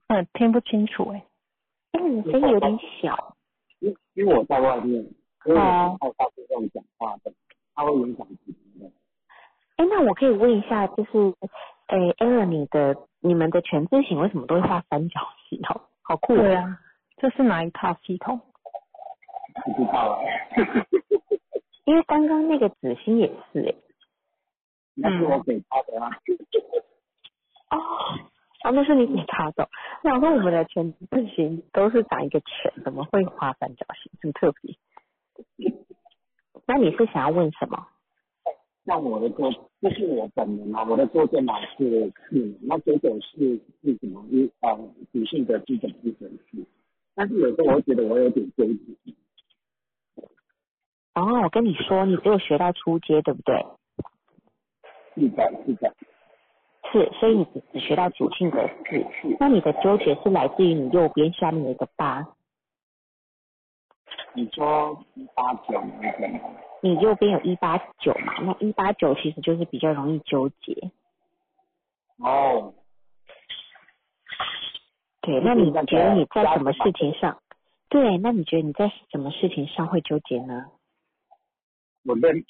嗯，听不清楚哎，哎，你声音有点小。因因为我在外面，所以我哦不太大这种讲话的，它会影响自己的。哎，那我可以问一下，就是，哎，Alan，你的你们的全字形为什么都会画三角形？好好酷、哦。对啊，这是哪一套系统？不知道啊，因为刚刚那个子星也是哎、那是我给他的啊。哦，啊，那是你给他的。我想说我们的全字形都是长一个圈，怎么会画三角形？很特别。那你是想要问什么？像我的座，这是我本人啊，我的座电脑是四，那九九是是什么？一啊，女性的基本基本是，但是有时候我觉得我有点纠结。哦，我跟你说，你只有学到初阶，对不对？是的，是的。是，所以你只只学到主性的是，那你的纠结是来自于你右边下面的一个八。你说八九那个吗？你右边有一八九嘛？那一八九其实就是比较容易纠结。哦。对，那你觉得你在什么事情上？对，那你觉得你在什么事情上会纠结呢？我连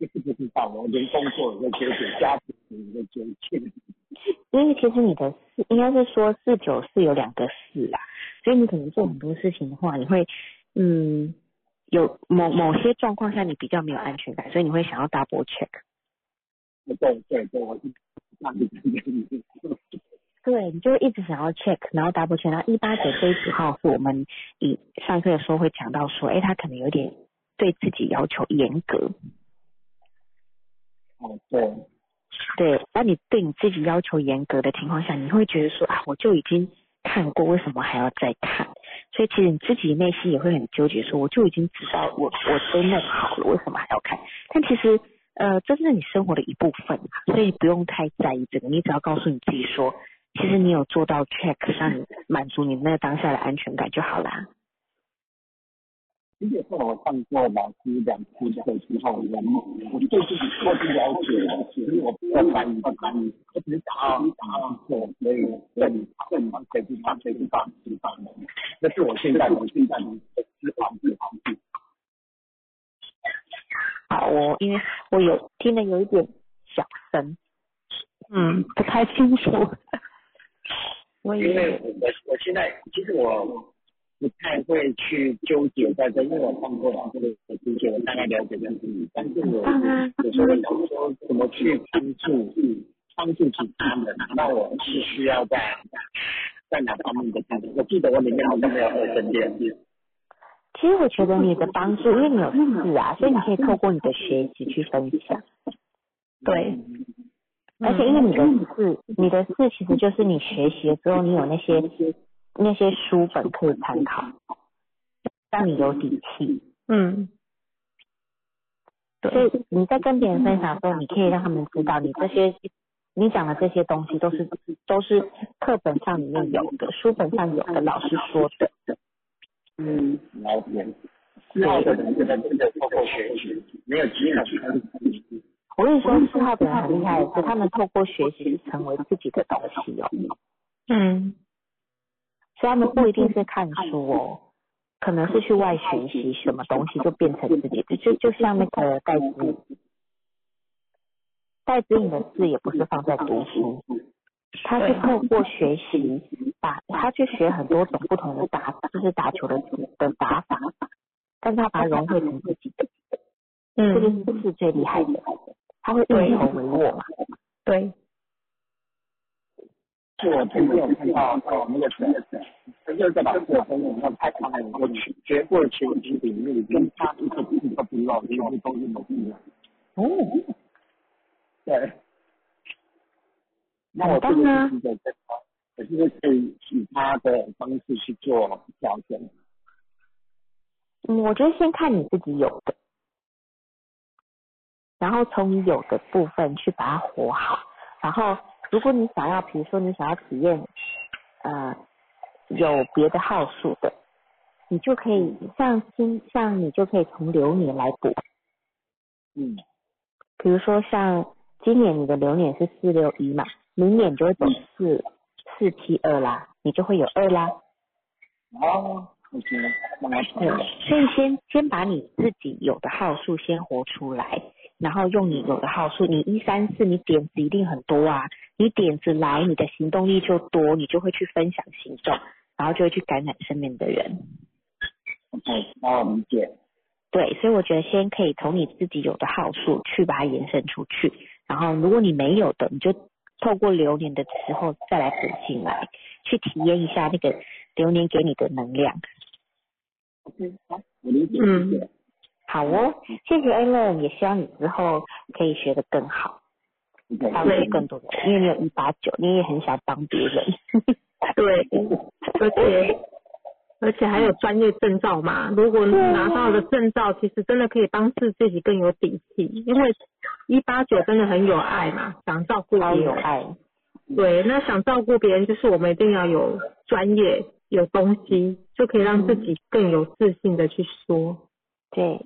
就是不知道，我连工作也在纠结，家庭也在纠结。因为其实你的四应该是说四九四有两个四啊，所以你可能做很多事情的话，你会嗯有某某些状况下你比较没有安全感，所以你会想要 double check。对对对，我是那你对，你就一直想要 check，然后 double check。然后一八九这一组号是我们以上课的时候会讲到说，哎，他可能有点对自己要求严格。哦，对。对，那你对你自己要求严格的情况下，你会觉得说啊，我就已经看过，为什么还要再看？所以其实你自己内心也会很纠结，说我就已经知道我我都弄好了，为什么还要看？但其实呃，真正你生活的一部分，所以不用太在意这个。你只要告诉你自己说，其实你有做到 check，让你满足你那个当下的安全感就好啦。其实后我上过老师两次课之后，我我对自己过度了解了，其实我不难不难，我只是想要想要做，所以更更可以去放可以去放去放的，这是我现在我现在的思考思考。好，我因为我有听得有一点小声，嗯，不太清楚。我因为我我现在其实我。不太会去纠结在这，因为我看过了这个纠结，我大概了解的是，但是我有时候会想说怎么去帮助帮助其他人，那我是需要在在哪方面的帮助？我记得我里面好像没有二分店。其实我觉得你的帮助，因为你有事啊，所以你可以透过你的学习去分享。对，而且因为你的事，你的事其实就是你学习了之后，你有那些。那些书本可以参考，让你有底气。嗯，所以你在跟别人分享的时候，你可以让他们知道，你这些你讲的这些东西都是都是课本上里面有的，书本上有的，老师说的。嗯，了解。四号的人真的真的透过学习，没有其他我跟你说，四号的人很厉害，是他们透过学习成为自己的东西哦。嗯。所以他们不一定是看书哦，可能是去外学习什么东西，就变成自己的。就就像那个戴子颖，戴子颖的字也不是放在读书，他是透过学习，把他去学很多种不同的打，就是打球的的打法，但他把它融汇成自己的。嗯，这个是最厉害的，他会运筹帷幄嘛？对。是我最近有看到哦，那个是，他就在把这个东西，然后拍出来，我全全部全体里面跟他一个一个不一样，因为都是某一样。哦，对。那我这个是在在，我是可以以他的方式去做调整。嗯，我觉得先看你自己有的，然后从你有的部分去把它活好，然后。如果你想要，比如说你想要体验，呃，有别的号数的，你就可以像今像你就可以从流年来补，嗯，比如说像今年你的流年是四六一嘛，明年你就会走四四七二啦，你就会有二啦。哦对，所以先先把你自己有的号数先活出来。然后用你有的号数，你一三四，你点子一定很多啊！你点子来，你的行动力就多，你就会去分享行动，然后就会去感染身边的人。OK，那我理解。对，所以我觉得先可以从你自己有的号数去把它延伸出去，然后如果你没有的，你就透过流年的时候再来补进来，去体验一下那个流年给你的能量。OK，好，我理解。嗯。好哦，谢谢 Alan，也希望你之后可以学得更好，帮助更多人，因为你有一八九，你也很想帮别人。对，而且而且还有专业证照嘛，如果拿到了证照，其实真的可以帮助自己更有底气，因为一八九真的很有爱嘛，想照顾别人。有爱。对，那想照顾别人，就是我们一定要有专业、有东西，就可以让自己更有自信的去说。对，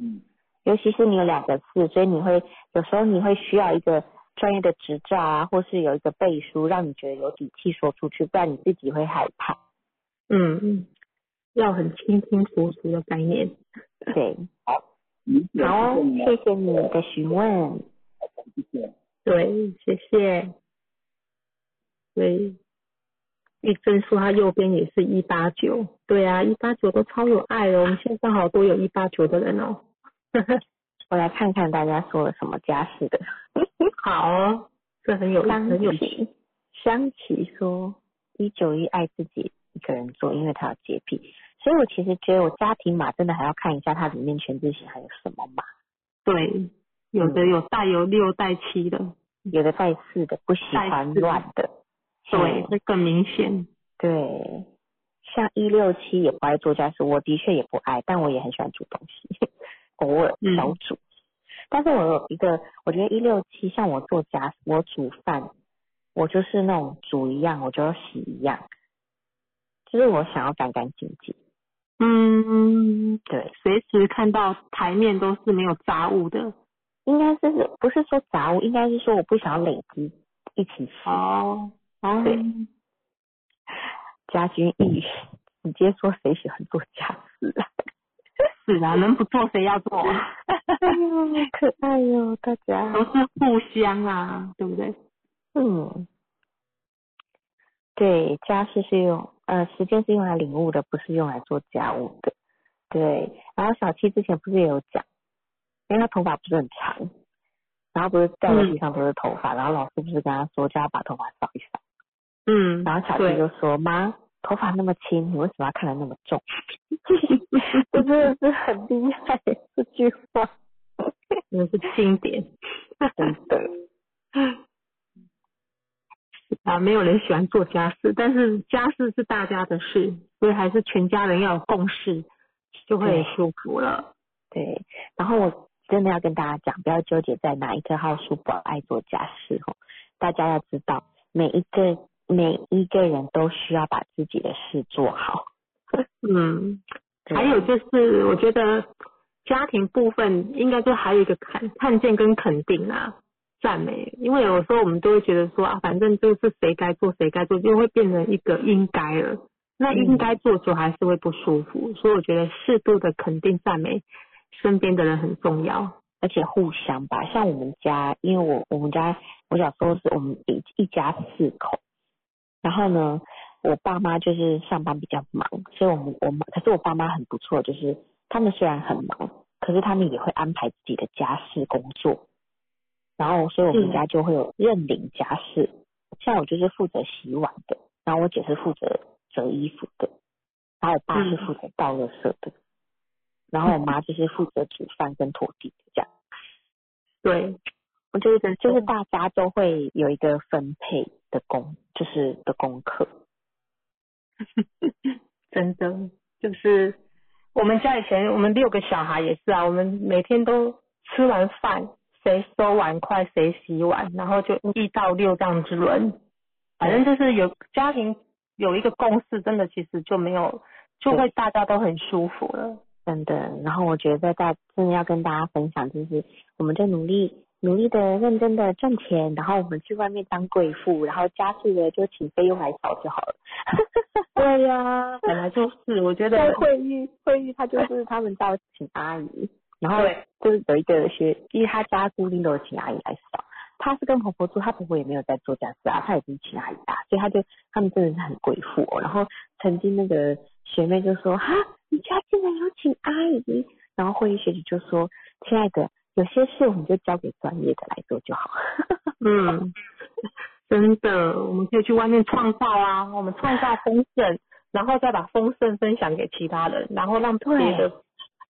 尤其是你有两个字，所以你会有时候你会需要一个专业的执照啊，或是有一个背书，让你觉得有底气说出去，不然你自己会害怕。嗯嗯，要很清清楚楚的概念。对，好，好，谢谢你的询问。谢谢。对，谢谢。对，玉珍说他右边也是一八九，对啊，一八九都超有爱哦。我们线上好多有一八九的人哦。我来看看大家说了什么家事的。好，哦这很有很有趣。香琪说一九一爱自己一个人做，因为他有洁癖。所以我其实觉得我家庭码真的还要看一下它里面全字型还有什么码。对，有的有带有六带七的，有的带四的，不喜欢乱的。对，这更明显。对，像一六七也不爱做家事，我的确也不爱，但我也很喜欢煮东西，偶尔小煮。但是我有一个，我觉得一六七像我做家，我煮饭，我就是那种煮一样，我就要洗一样，就是我想要干干净净。嗯，对，随时看到台面都是没有杂物的，应该是不是说杂物，应该是说我不想要累积一起吃。哦。对，家君意，直接说谁喜欢做家事啊？是啊，能不做谁要做？可爱哟，大家都是互相啊，对不对？嗯，对，家事是用呃时间是用来领悟的，不是用来做家务的。对，然后小七之前不是也有讲，因为他头发不是很长，然后不是掉在地上都是头发，然后老师不是跟他说叫他把头发扫一扫。嗯，然后小七就说：“妈，头发那么轻，你为什么要看得那么重？” 我真的是很厉害这句话，真的是经典，真的。啊，没有人喜欢做家事，但是家事是大家的事，所以还是全家人要有共识，就会舒服了。对，然后我真的要跟大家讲，不要纠结在哪一个号数不爱做家事哦，大家要知道每一个。每一个人都需要把自己的事做好。嗯，还有就是，我觉得家庭部分应该就还有一个看看见跟肯定啊，赞美。因为有时候我们都会觉得说啊，反正就是谁该做谁该做，就会变成一个应该了。那应该做就还是会不舒服。所以我觉得适度的肯定赞美身边的人很重要，而且互相吧。像我们家，因为我我们家我小时候是我们一一家四口。然后呢，我爸妈就是上班比较忙，所以我们我妈，可是我爸妈很不错，就是他们虽然很忙，可是他们也会安排自己的家事工作。然后，所以我们家就会有认领家事，像我就是负责洗碗的，然后我姐是负责折衣服的，然后我爸是负责倒垃圾的，然后我妈就是负责煮饭跟拖地这样。对，我觉得就是大家都会有一个分配。的功就是的功课，真的就是我们家以前我们六个小孩也是啊，我们每天都吃完饭谁收碗筷谁洗碗，然后就一到六这样子轮，反正就是有家庭有一个共识，真的其实就没有就会大家都很舒服了，真的。然后我觉得大真的要跟大家分享，就是我们就努力。努力的、认真的赚钱，然后我们去外面当贵妇，然后家事的就请菲佣来扫就好了。对呀，本来就是，我觉得在会议会议他就是他们到请阿姨，然后就是有一个学，因为他家固定都有请阿姨来扫，他是跟婆婆住，他婆婆也没有在做家事啊，他也不是请阿姨啊，所以他就他们真的是很贵妇。然后曾经那个学妹就说：“哈，你家竟然有请阿姨？”然后会议学姐就说：“亲爱的。”有些事我们就交给专业的来做就好。嗯，真的，我们可以去外面创造啊，我们创造丰盛，然后再把丰盛分享给其他人，然后让别的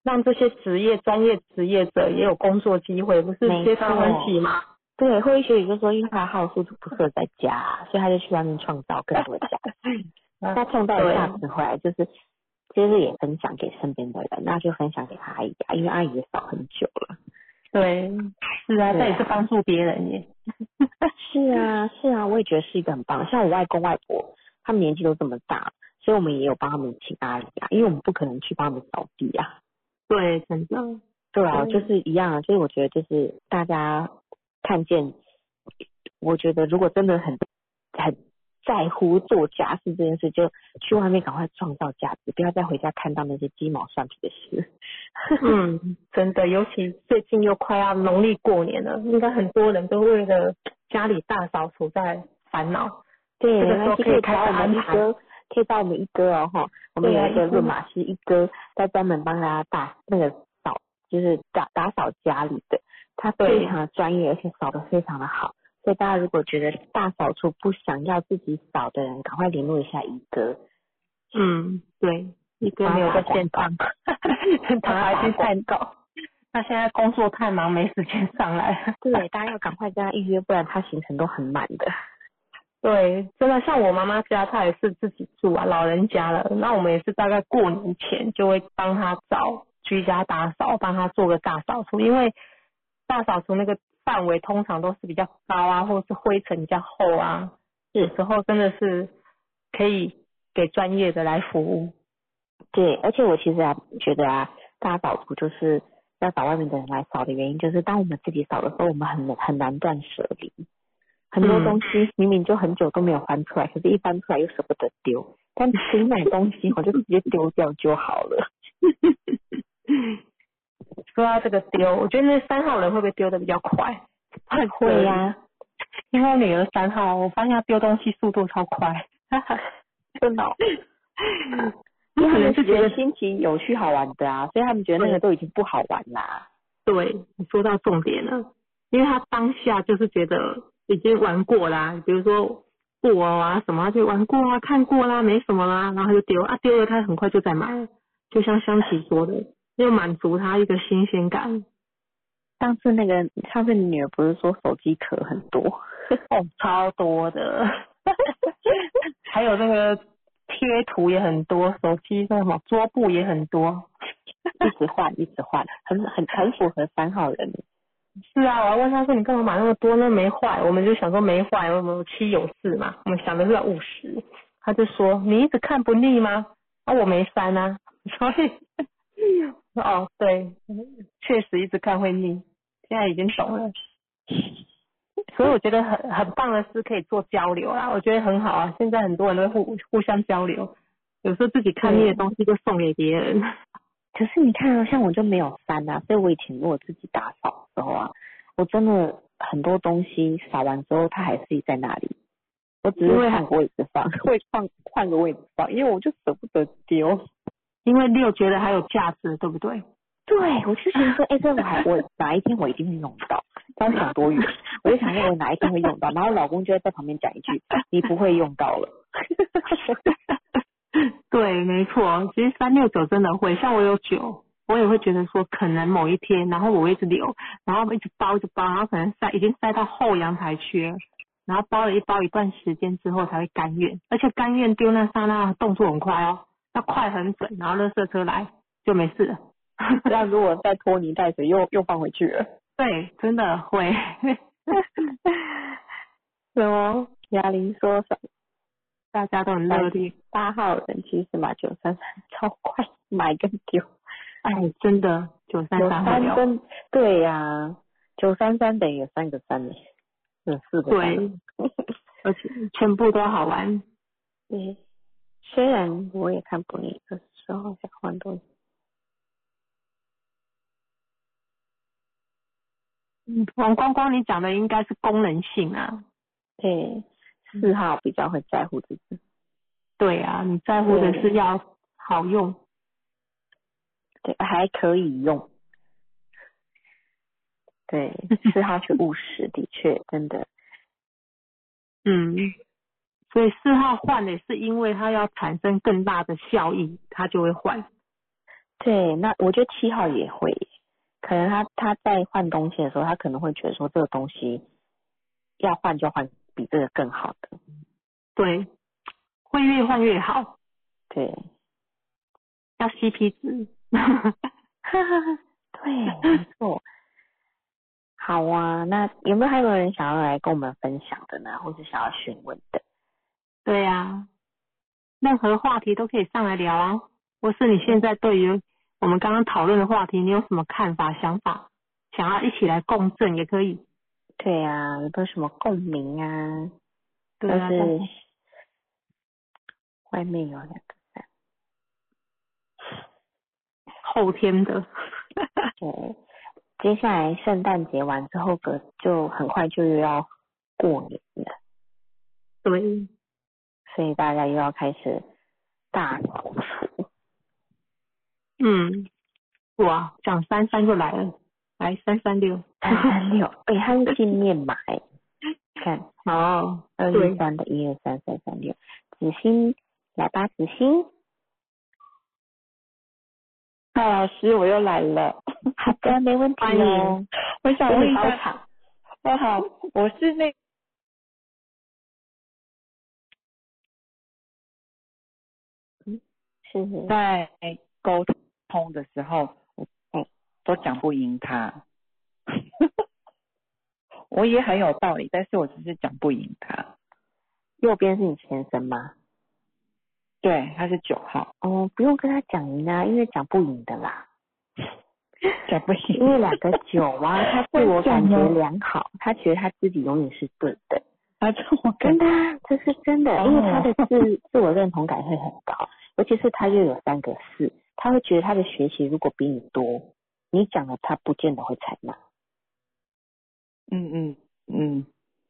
让这些职业专业职业者也有工作机会，不是皆大欢喜吗？对，会议学语就说，因为他的号数不适合在家，所以他就去外面创造更多的价值。他创造的价值回来，就是接着也分享给身边的人，那就分享给他阿姨啊，因为阿姨也少很久了。对，是啊，这也是帮助别人耶。是啊，是啊，我也觉得是一个很棒。像我外公外婆，他们年纪都这么大，所以我们也有帮他们请阿姨啊，因为我们不可能去帮他们扫地啊。对，真的。对啊，就是一样啊，所以我觉得就是大家。看见，我觉得如果真的很很在乎做家事这件事，就去外面赶快创造价值，不要再回家看到那些鸡毛蒜皮的事。嗯，真的，尤其 最近又快要农历过年了，应该很多人都为了家里大扫除在烦恼。对，这个时候可以找我们一哥，可以找我们一哥哦哈，我们有一个润马师一哥，在专门帮大家打那个扫，就是打打扫家里的。他非常的专业，而且扫的非常的好，所以大家如果觉得大扫除不想要自己扫的人，赶快联络一下一哥。嗯，对，一哥没有在现场，他还去太高，他现在工作太忙，没时间上来。对，大家要赶快跟他预约，不然他行程都很满的。对，真的像我妈妈家，她也是自己住啊，老人家了，那我们也是大概过年前就会帮他找居家打扫，帮他做个大扫除，因为。大扫除那个范围通常都是比较高啊，或者是灰尘比较厚啊，有时候真的是可以给专业的来服务。对，而且我其实啊觉得啊，大家扫除就是要找外面的人来扫的原因，就是当我们自己扫的时候，我们很很难断舍离，很多东西明明就很久都没有翻出来，可是一翻出来又舍不得丢，但新买东西我就直接丢掉就好了。说到这个丢，我觉得那三号人会不会丢的比较快？会呀，因为我女儿三号，我发现她丢东西速度超快，真的。因可能是觉得新奇、有趣、好玩的啊，所以他们觉得那个都已经不好玩啦。对，你说到重点了，因为他当下就是觉得已经玩过啦，比如说布偶啊什么，就玩过啊、看过啦，没什么啦，然后就丢啊，丢了他很快就在买，就像香琪说的。又满足他一个新鲜感。上次那个，上次你女儿不是说手机壳很多？哦，超多的。还有那个贴图也很多，手机那什么桌布也很多，一直换一直换，很很很符合三号人。是啊，我还问他说你干嘛买那么多那？没坏，我们就想说没坏，我们七有四嘛，我们想的是五十。他就说你一直看不腻吗？啊，我没删啊，所以。哦，对，确实一直看会腻，现在已经懂了，所以我觉得很很棒的是可以做交流啦，我觉得很好啊。现在很多人都互互相交流，有时候自己看腻的东西就送给别人。可是你看啊，像我就没有删啊，所以我以前如果自己打扫的时候啊，我真的很多东西扫完之后它还是在那里，我只是换个位置放，会换换个位置放，因为我就舍不得丢。因为六觉得还有价值，对不对？对，我就觉得说，哎，这我还我哪一天我一定会用到，刚想多远，我就想说我哪一天会用到，然后老公就会在旁边讲一句，你不会用到了。对，没错，其实三六九真的会，像我有九，我也会觉得说，可能某一天，然后我会一直留，然后一直包一直包，然后可能塞已经塞到后阳台去了，然后包了一包一段时间之后才会甘愿，而且甘愿丢那刹那动作很快哦。要快很准，然后垃圾车来就没事了。那如果再拖泥带水，又又放回去了。对，真的会。什么？哑铃说什么？大家都很乐意。八号人其实买九三三超快，买跟丢。哎，真的九三三真对呀，九三三等于有三个三呢，有四个三。对，而且全部都好玩。对。虽然我也看不腻，可是时候想换东西。嗯，王光光，你讲的应该是功能性啊。对，四号比较会在乎自己。对啊，你在乎的是要好用。对，还可以用。对，四号是务实，的确，真的。嗯。所以四号换的是因为它要产生更大的效益，它就会换。对，那我觉得七号也会，可能他他在换东西的时候，他可能会觉得说这个东西要换就换比这个更好的，对，会越换越好，对，要 CP 值。对，没错。好啊，那有没有还有人想要来跟我们分享的呢，或是想要询问的？对呀、任何话题都可以上来聊啊，或是你现在对于我们刚刚讨论的话题，你有什么看法、想法，想要一起来共振也可以。对啊，有没有什么共鸣啊？对啊，是外面有两个赞，后天的，对。接下来圣诞节完之后，隔就很快就又要过年了，对，所以大家又要开始大扫除。嗯，哇，讲三三就来了，来三三六，三三六，哎，它是镜面码哎，看 哦，二对一三的一二三三三六，子欣来吧，子欣，蔡老师，我又来了。好的，没问题欢哦迎。我想问一下，包场，哦好，我是那是在沟通的时候，我嗯都讲不赢他。我也很有道理，但是我只是讲不赢他。右边是你先生吗？对，他是九号，哦，不用跟他讲赢啊，因为讲不赢的啦。讲不赢。因为两个九啊，他自我感觉良好，他觉得他自己永远是对的，他这我跟真的啊，这是真的，哦因为他的自 自我认同感会很高，尤其是他又有三个四，他会觉得他的学习如果比你多，你讲了他不见得会采纳，嗯嗯嗯，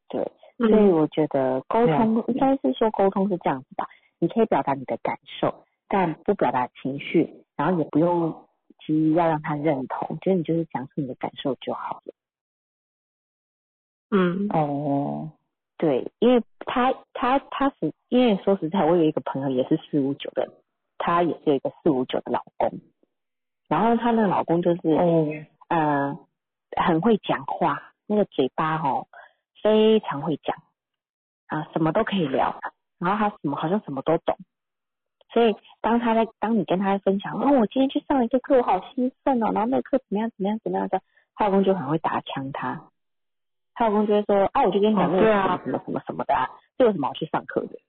对，所以嗯，我觉得沟通应该是说沟通是这样子吧，你可以表达你的感受，但不表达情绪，然后也不用急于要让他认同，就是你就是讲出你的感受就好了。嗯，哦，对，因为他他他是因为说实在，我有一个朋友也是四五九的，她也是有一个四五九的老公，然后她那个老公就是、嗯，呃很会讲话，那个嘴巴哦非常会讲啊，什么都可以聊，然后他什么好像什么都懂，所以当他在当你跟他分享，哦，我今天去上了一个课，我好兴奋哦，然后那个课怎么样怎么样怎么样的，她老公就很会打枪她，她老公就会说，啊，我就跟你讲那个什么什么什么的啊，这有什么好去上课的？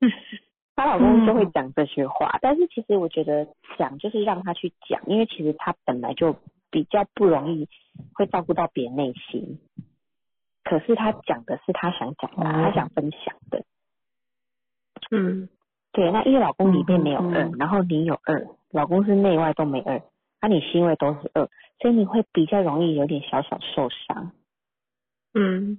她老公就会讲这些话，但是其实我觉得讲就是让他去讲，因为其实他本来就比较不容易会照顾到别人内心，可是他讲的是他想讲的，哦。他想分享的。嗯，对，那因为老公里面没有二，然后你有二，老公是内外都没二，那、你是因为都是二，所以你会比较容易有点小小受伤，嗯，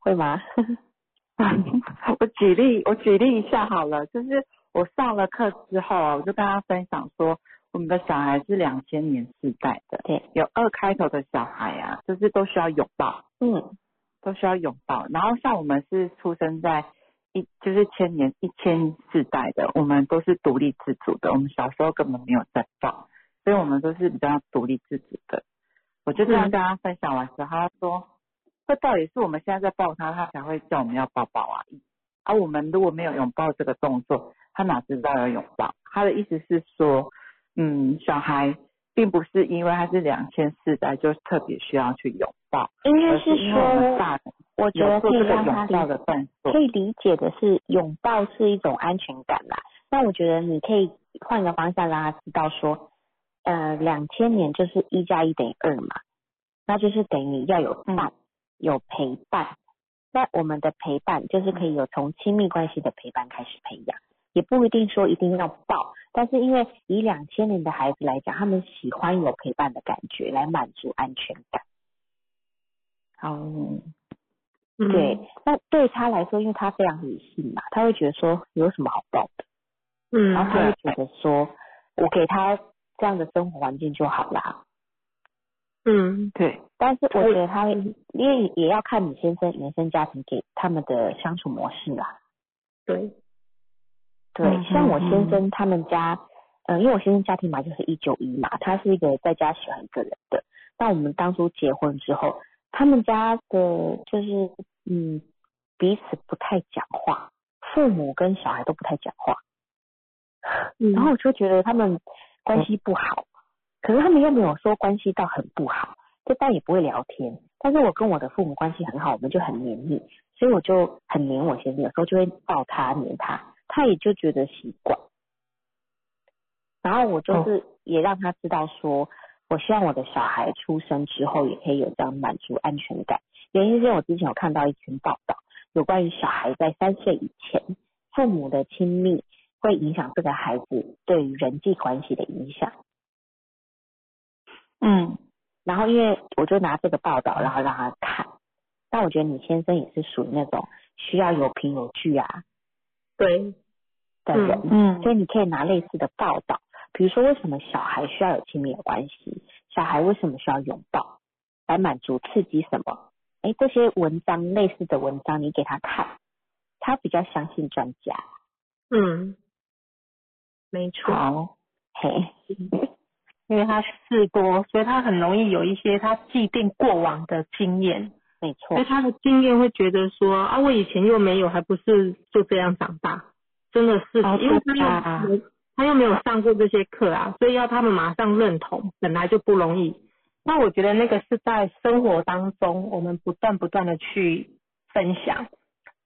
会吗？我举例，我举例一下好了，就是我上了课之后啊，我就跟他分享说，我们的小孩是两千年世代的，对，有二开头的小孩啊，就是都需要拥抱，嗯，都需要拥抱。然后像我们是出生在一就是千年一千世代的，我们都是独立自主的，我们小时候根本没有在抱，所以我们都是比较独立自主的。我就这样跟他分享完之后，他说。这到底是我们现在在抱他，他才会叫我们要抱抱啊。而、我们如果没有拥抱这个动作，他哪知道要拥抱？他的意思是说，嗯，小孩并不是因为他是两千世代就特别需要去拥抱，应该而是说，大人我觉得可以让他理可。以理解的是，拥抱是一种安全感啦。那我觉得你可以换个方向让他知道说，呃，两千年就是一加一等于二嘛，那就是等于要有伴，有陪伴。那我们的陪伴就是可以有从亲密关系的陪伴开始培养，也不一定说一定要抱，但是因为以两千年的孩子来讲，他们喜欢有陪伴的感觉来满足安全感。哦，嗯对，，那对他来说，因为他非常理性嘛，他会觉得说有什么好抱的，嗯，然后他会觉得说我给他这样的生活环境就好啦。嗯，对，但是我觉得他会，因为也要看你先生原生家庭给他们的相处模式啦。对，对，像我先生他们家，嗯，因为我先生家庭嘛就是一九一嘛，他是一个在家喜欢一个人的。那我们当初结婚之后，他们家的就是嗯彼此不太讲话，父母跟小孩都不太讲话，然后我就觉得他们关系不好，可是他们又没有说关系到很不好，就但也不会聊天。但是我跟我的父母关系很好，我们就很黏腻，所以我就很黏我先生，有时候就会抱他黏他，他也就觉得习惯。然后我就是也让他知道说。我希望我的小孩出生之后也可以有这样满足安全感。原因是我之前有看到一篇报道，有关于小孩在三岁以前，父母的亲密会影响这个孩子对于人际关系的影响。嗯，然后因为我就拿这个报道，然后让他看。但我觉得你先生也是属于那种需要有凭有据啊，对的人，嗯，所以你可以拿类似的报道。比如说，为什么小孩需要有亲密的关系？小孩为什么需要拥抱来满足刺激什么？哎，这些文章类似的文章，你给他看，他比较相信专家。嗯，没错。好，嘿，因为他事多，所以他很容易有一些他既定过往的经验。没错。所以他的经验会觉得说啊，我以前又没有，还不是就这样长大？真的是，因为他又。他又没有上过这些课啊，所以要他们马上认同，本来就不容易。那我觉得那个是在生活当中，我们不断不断的去分享。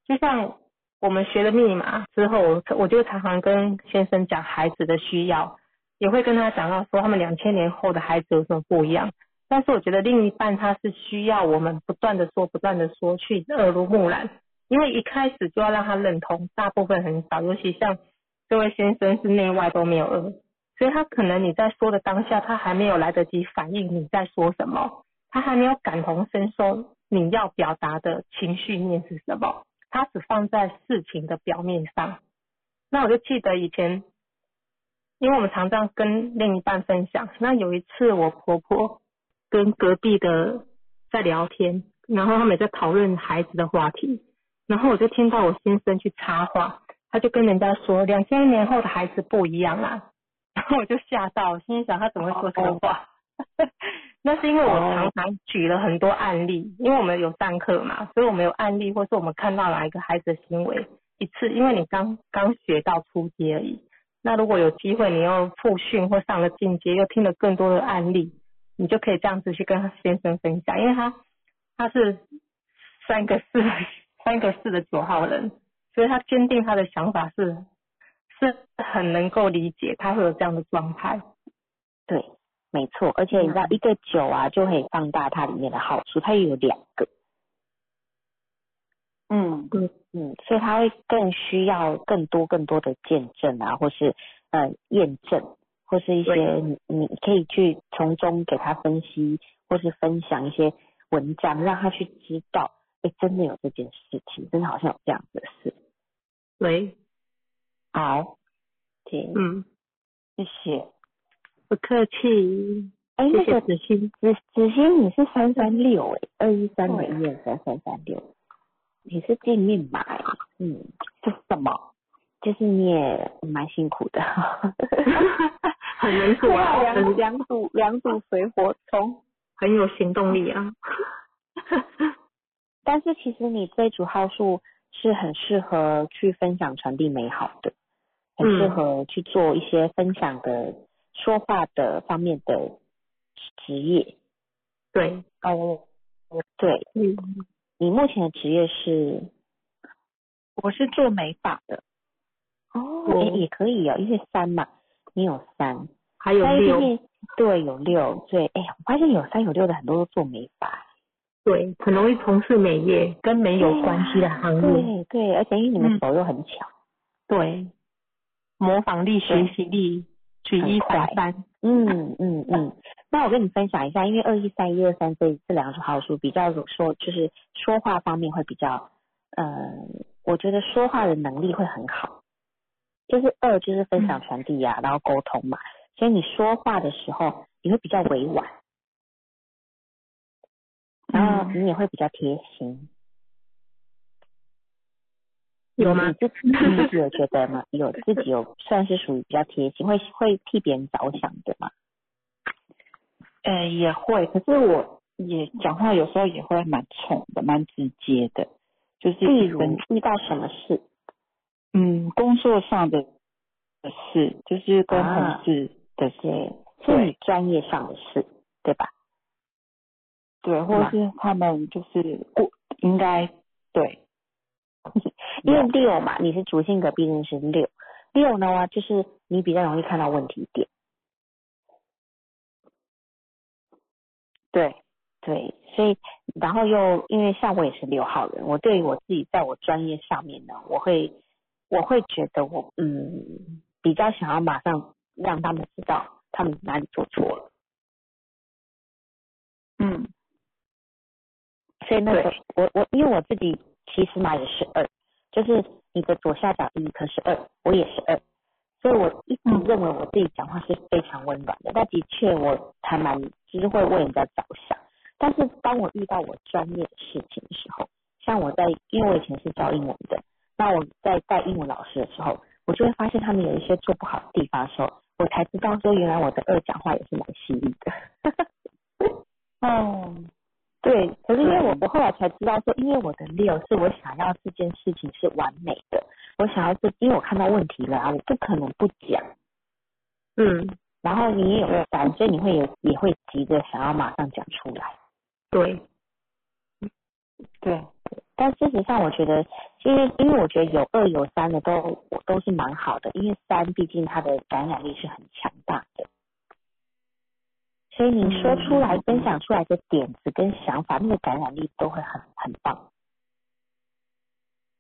就像我们学了密码之后，我就常常跟先生讲孩子的需要，也会跟他讲到说他们两千年后的孩子有什么不一样。但是我觉得另一半他是需要我们不断的说，不断的说，去耳濡目染，因为一开始就要让他认同，大部分很少，尤其像。这位先生是内外都没有恶，所以他可能你在说的当下，他还没有来得及反应你在说什么，他还没有感同身受你要表达的情绪面是什么，他只放在事情的表面上。那我就记得以前，因为我们常常跟另一半分享，那有一次我婆婆跟隔壁的在聊天，然后他们在讨论孩子的话题，然后我就听到我先生去插话。他就跟人家说，两千年后的孩子不一样啦，然后我就吓到，心想他怎么会说这个话？那是因为我常常举了很多案例，因为我们有上课嘛，所以我们有案例，或是我们看到哪一个孩子的行为一次，因为你刚刚学到初阶而已。那如果有机会，你又复训或上了进阶，又听了更多的案例，你就可以这样子去跟先生分享，因为他他是三个四三个四的九号人。所以他坚定他的想法是，是很能够理解他会有这样的状态。对，没错，而且你知道一个九啊，就可以放大它里面的好处，它也有两个。嗯嗯嗯，所以他会更需要更多更多的见证啊，或是呃验证，或是一些你你可以去从中给他分析，或是分享一些文章，让他去知道，哎，真的有这件事情，真的好像有这样的事。喂，好，停，嗯，谢谢，不客气。哎，那个子欣，子子欣，你是三三六哎，二一三的一二三三三六，你是见面码哎，嗯，这是什么？就是你也蛮辛苦的，很能做啊，两两组两组水火冲，很有行动力啊。但是其实你这组号数。是很适合去分享、传递美好的，很适合去做一些分享的、说话的方面的职业。对，哦，对，嗯，你目前的职业是？我是做美发的。哦，也也可以哦，因为三嘛，你有三，还有六，对，有六，对，哎，我发现有三有六的很多都做美发。对，很容易从事美业跟美有关系的行业。对对，而且因为你们手又很巧，对，模仿力、学习力举一反三。嗯嗯嗯。那我跟你分享一下，因为二一三一二三这这两组号数比较说，就是说话方面会比较，呃，我觉得说话的能力会很好。就是二就是分享传递呀，然后沟通嘛，所以你说话的时候你会比较委婉。然后你也会比较贴心，有吗？你自己有觉得吗？有自己有算是属于比较贴心，会会替别人着想的吗？呃，也会，可是我也讲话有时候也会蛮冲的，蛮直接的，就是例如遇到什么事，嗯工作上的的事，就是跟啊同事的事，对，是你专业上的事，对吧？对，或者是他们就是过应该对，因为六。嘛，你是主性格毕竟是六，六呢就是你比较容易看到问题点，对，对，所以然后又因为像我也是六号人，我对于我自己在我专业上面呢，我会我会觉得我嗯比较想要马上让他们知道他们哪里做错了，嗯所以那个我我因为我自己其实嘛也是二，就是你的左下角一颗是二，我也是二，所以我一直嗯。认为我自己讲话是非常温暖的，但的确我还蛮就是会为人家着想，但是当我遇到我专业的事情的时候，像我在因为我以前是教英文的，那我在带英文老师的时候，我就会发现他们有一些做不好的地方的时候，我才知道说原来我的二讲话也是蛮犀利的。哦，对，可是因为我嗯我后来才知道说，因为我的六是我想要这件事情是完美的，我想要是，因为我看到问题了啊，我不可能不讲。嗯，然后你也有三，所以你会有也会急着想要马上讲出来。对，对，但事实上，我觉得，因为因为我觉得有二有三的都都是蛮好的，因为三毕竟它的感染力是很强大的，所以你说出来、嗯分享出来的点子跟想法，那个感染力都会很很棒。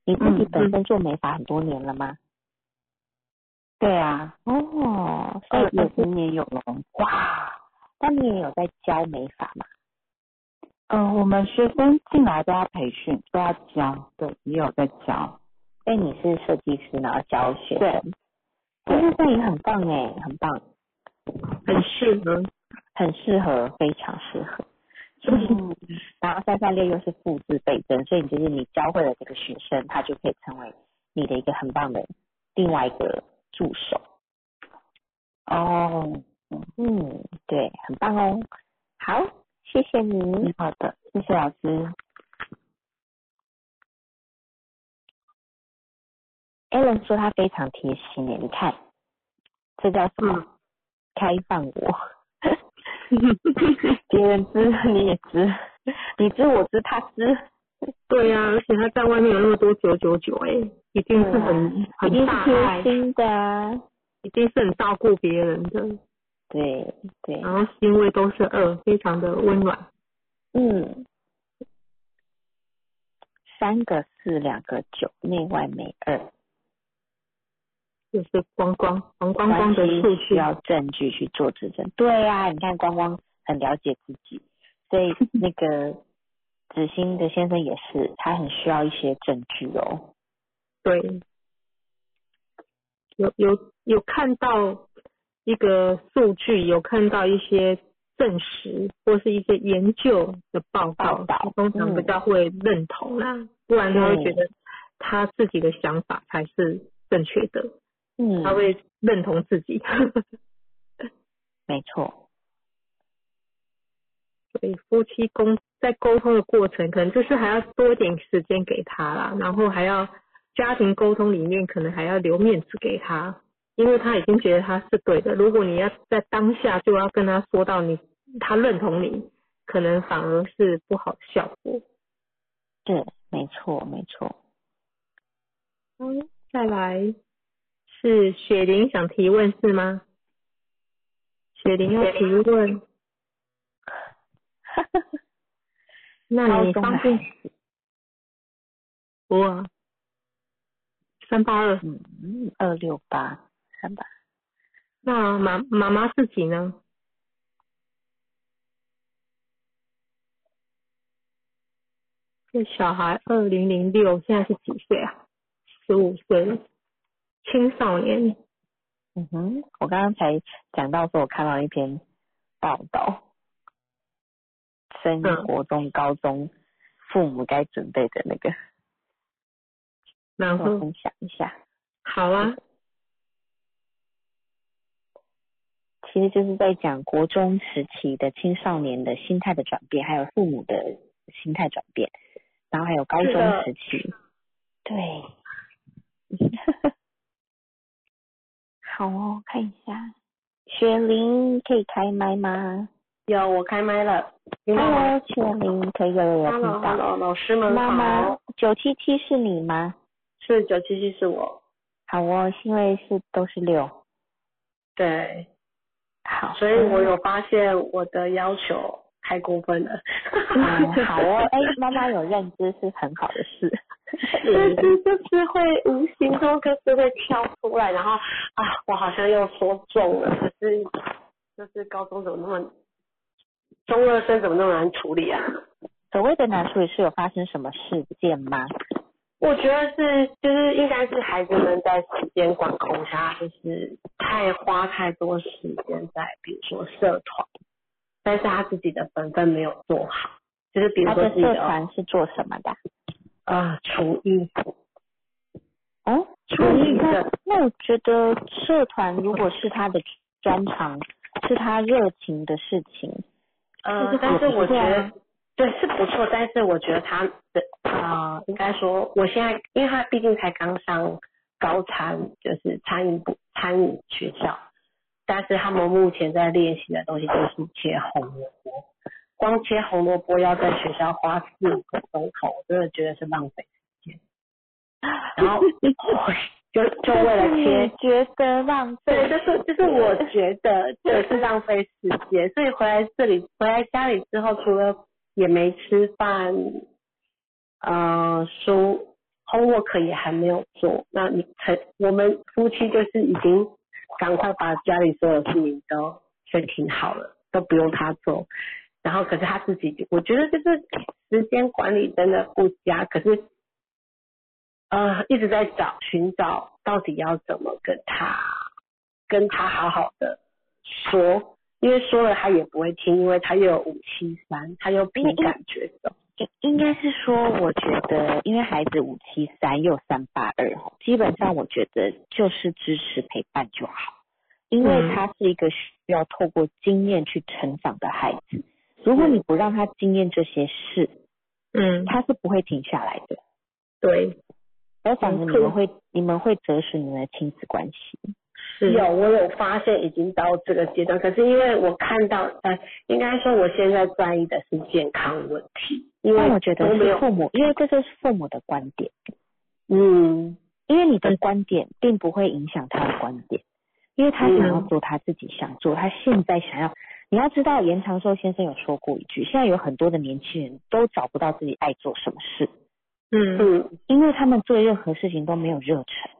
你自己嗯本身做美发很多年了吗？对啊，哦，所以二也是二十年有了。哇，那你也有在教美发吗？嗯、我们学生进来都要培训，都要教，对，也有在教。所以你是设计师，然后教学对生，对，那这样也很棒哎，很棒。很适合。很适合，非常适合。嗯，然后三三六又是复制倍增，所以你就是你教会了这个学生，他就可以成为你的一个很棒的另外一个助手。哦，嗯，对，很棒哦。好，谢谢你嗯。好的，谢谢老师。Alan 说他非常贴心耶，你看，这叫什么？嗯开放我。别人知你也知，你知我知他知，对呀、而且他在外面有那么多九九九，哎，一定是很、一很贴大爱，心的啊。一定是很照顾别人的。对对，然后星位都是二，非常的温暖。嗯，三个四，两个九，内外美二，就是光光黄光光的关系数据，需要证据去做指证。对呀、你看光光很了解自己，所以 那个子欣的先生也是，他很需要一些证据哦。对，有有有看到一个数据，有看到一些证实或是一些研究的报告，通常嗯比较会认同啦，不然他会觉得他自己的想法才是正确的，嗯，他会认同自己。没错，所以夫妻沟在沟通的过程，可能就是还要多一点时间给他啦，然后还要家庭沟通里面可能还要留面子给他，因为他已经觉得他是对的。如果你要在当下就要跟他说到你他认同你，可能反而是不好的效果。对没错没错。嗯，再来是雪玲想提问是吗？雪玲要提问，那你方便子，哇，三八二。嗯，二六八三八，那妈妈妈自己呢？这小孩二零零六，现在是几岁啊？十五岁，青少年。嗯哼，我刚刚才讲到说，我看到一篇报道，升嗯国中、高中父母该准备的那个然后分享一下。好啊。其实就是在讲国中时期的青少年的心态的转变，还有父母的心态转变，然后还有高中时期。对。好哦，看一下，雪玲可以开麦吗？有，我开麦了。Hello，雪玲，可以有有有听到。Hello，老师们妈妈，九七七是你吗？是九七七是我。好哦，因为是都是六。对。好，所以我有发现我的要求太过分了。好哦，哎，妈妈有认知是很好的事。但是就是会无形中就是会跳出来，然后啊，我好像又说中了，可是就是高中怎么那么中二生怎么那么难处理啊？所谓的难处理是有发生什么事件吗？我觉得是，就是应该是孩子们在时间管控下，就是太花太多时间在，比如说社团，但是他自己的本分没有做好，就是比如说社团是做什么的？啊，厨艺。哦，厨艺的。那我觉得社团如果是他的专长，是他热情的事情，呃，但是我觉得。对，是不错，但是我觉得他的啊，应该说，我现在，因为他毕竟才刚上高餐，就是餐饮部餐饮学校，但是他们目前在练习的东西就是切红萝卜，光切红萝卜要在学校花四五个钟头，我真的觉得是浪费时间。然后就 就为了切，觉得浪费，对，就是就是我觉得就是浪费时间，所以回来这里回来家里之后，除了也没吃饭，呃，书 homework 也还没有做。那你成我们夫妻就是已经赶快把家里所有事情都先停好了，都不用他做。然后可是他自己，我觉得就是时间管理真的不佳。可是呃一直在找寻找到底要怎么跟他跟他好好的说。因为说了他也不会听，因为他又有五七三，他又凭感觉走。应该是说，我觉得，因为孩子五七三又三八二基本上我觉得就是支持陪伴就好。因为他是一个需要透过经验去成长的孩子，如果你不让他经验这些事，嗯，他是不会停下来的。对，而反而你们会，你们会折损你们的亲子关系。有，我有发现已经到这个阶段，可是因为我看到，呃，应该说我现在在意的是健康问题，因为我觉得是父母，因为这就是父母的观点，嗯，因为你的观点并不会影响他的观点，因为他想要做他自己想做，他现在想要，你要知道严长寿先生有说过一句，现在有很多的年轻人都找不到自己爱做什么事，嗯嗯，因为他们做任何事情都没有热忱。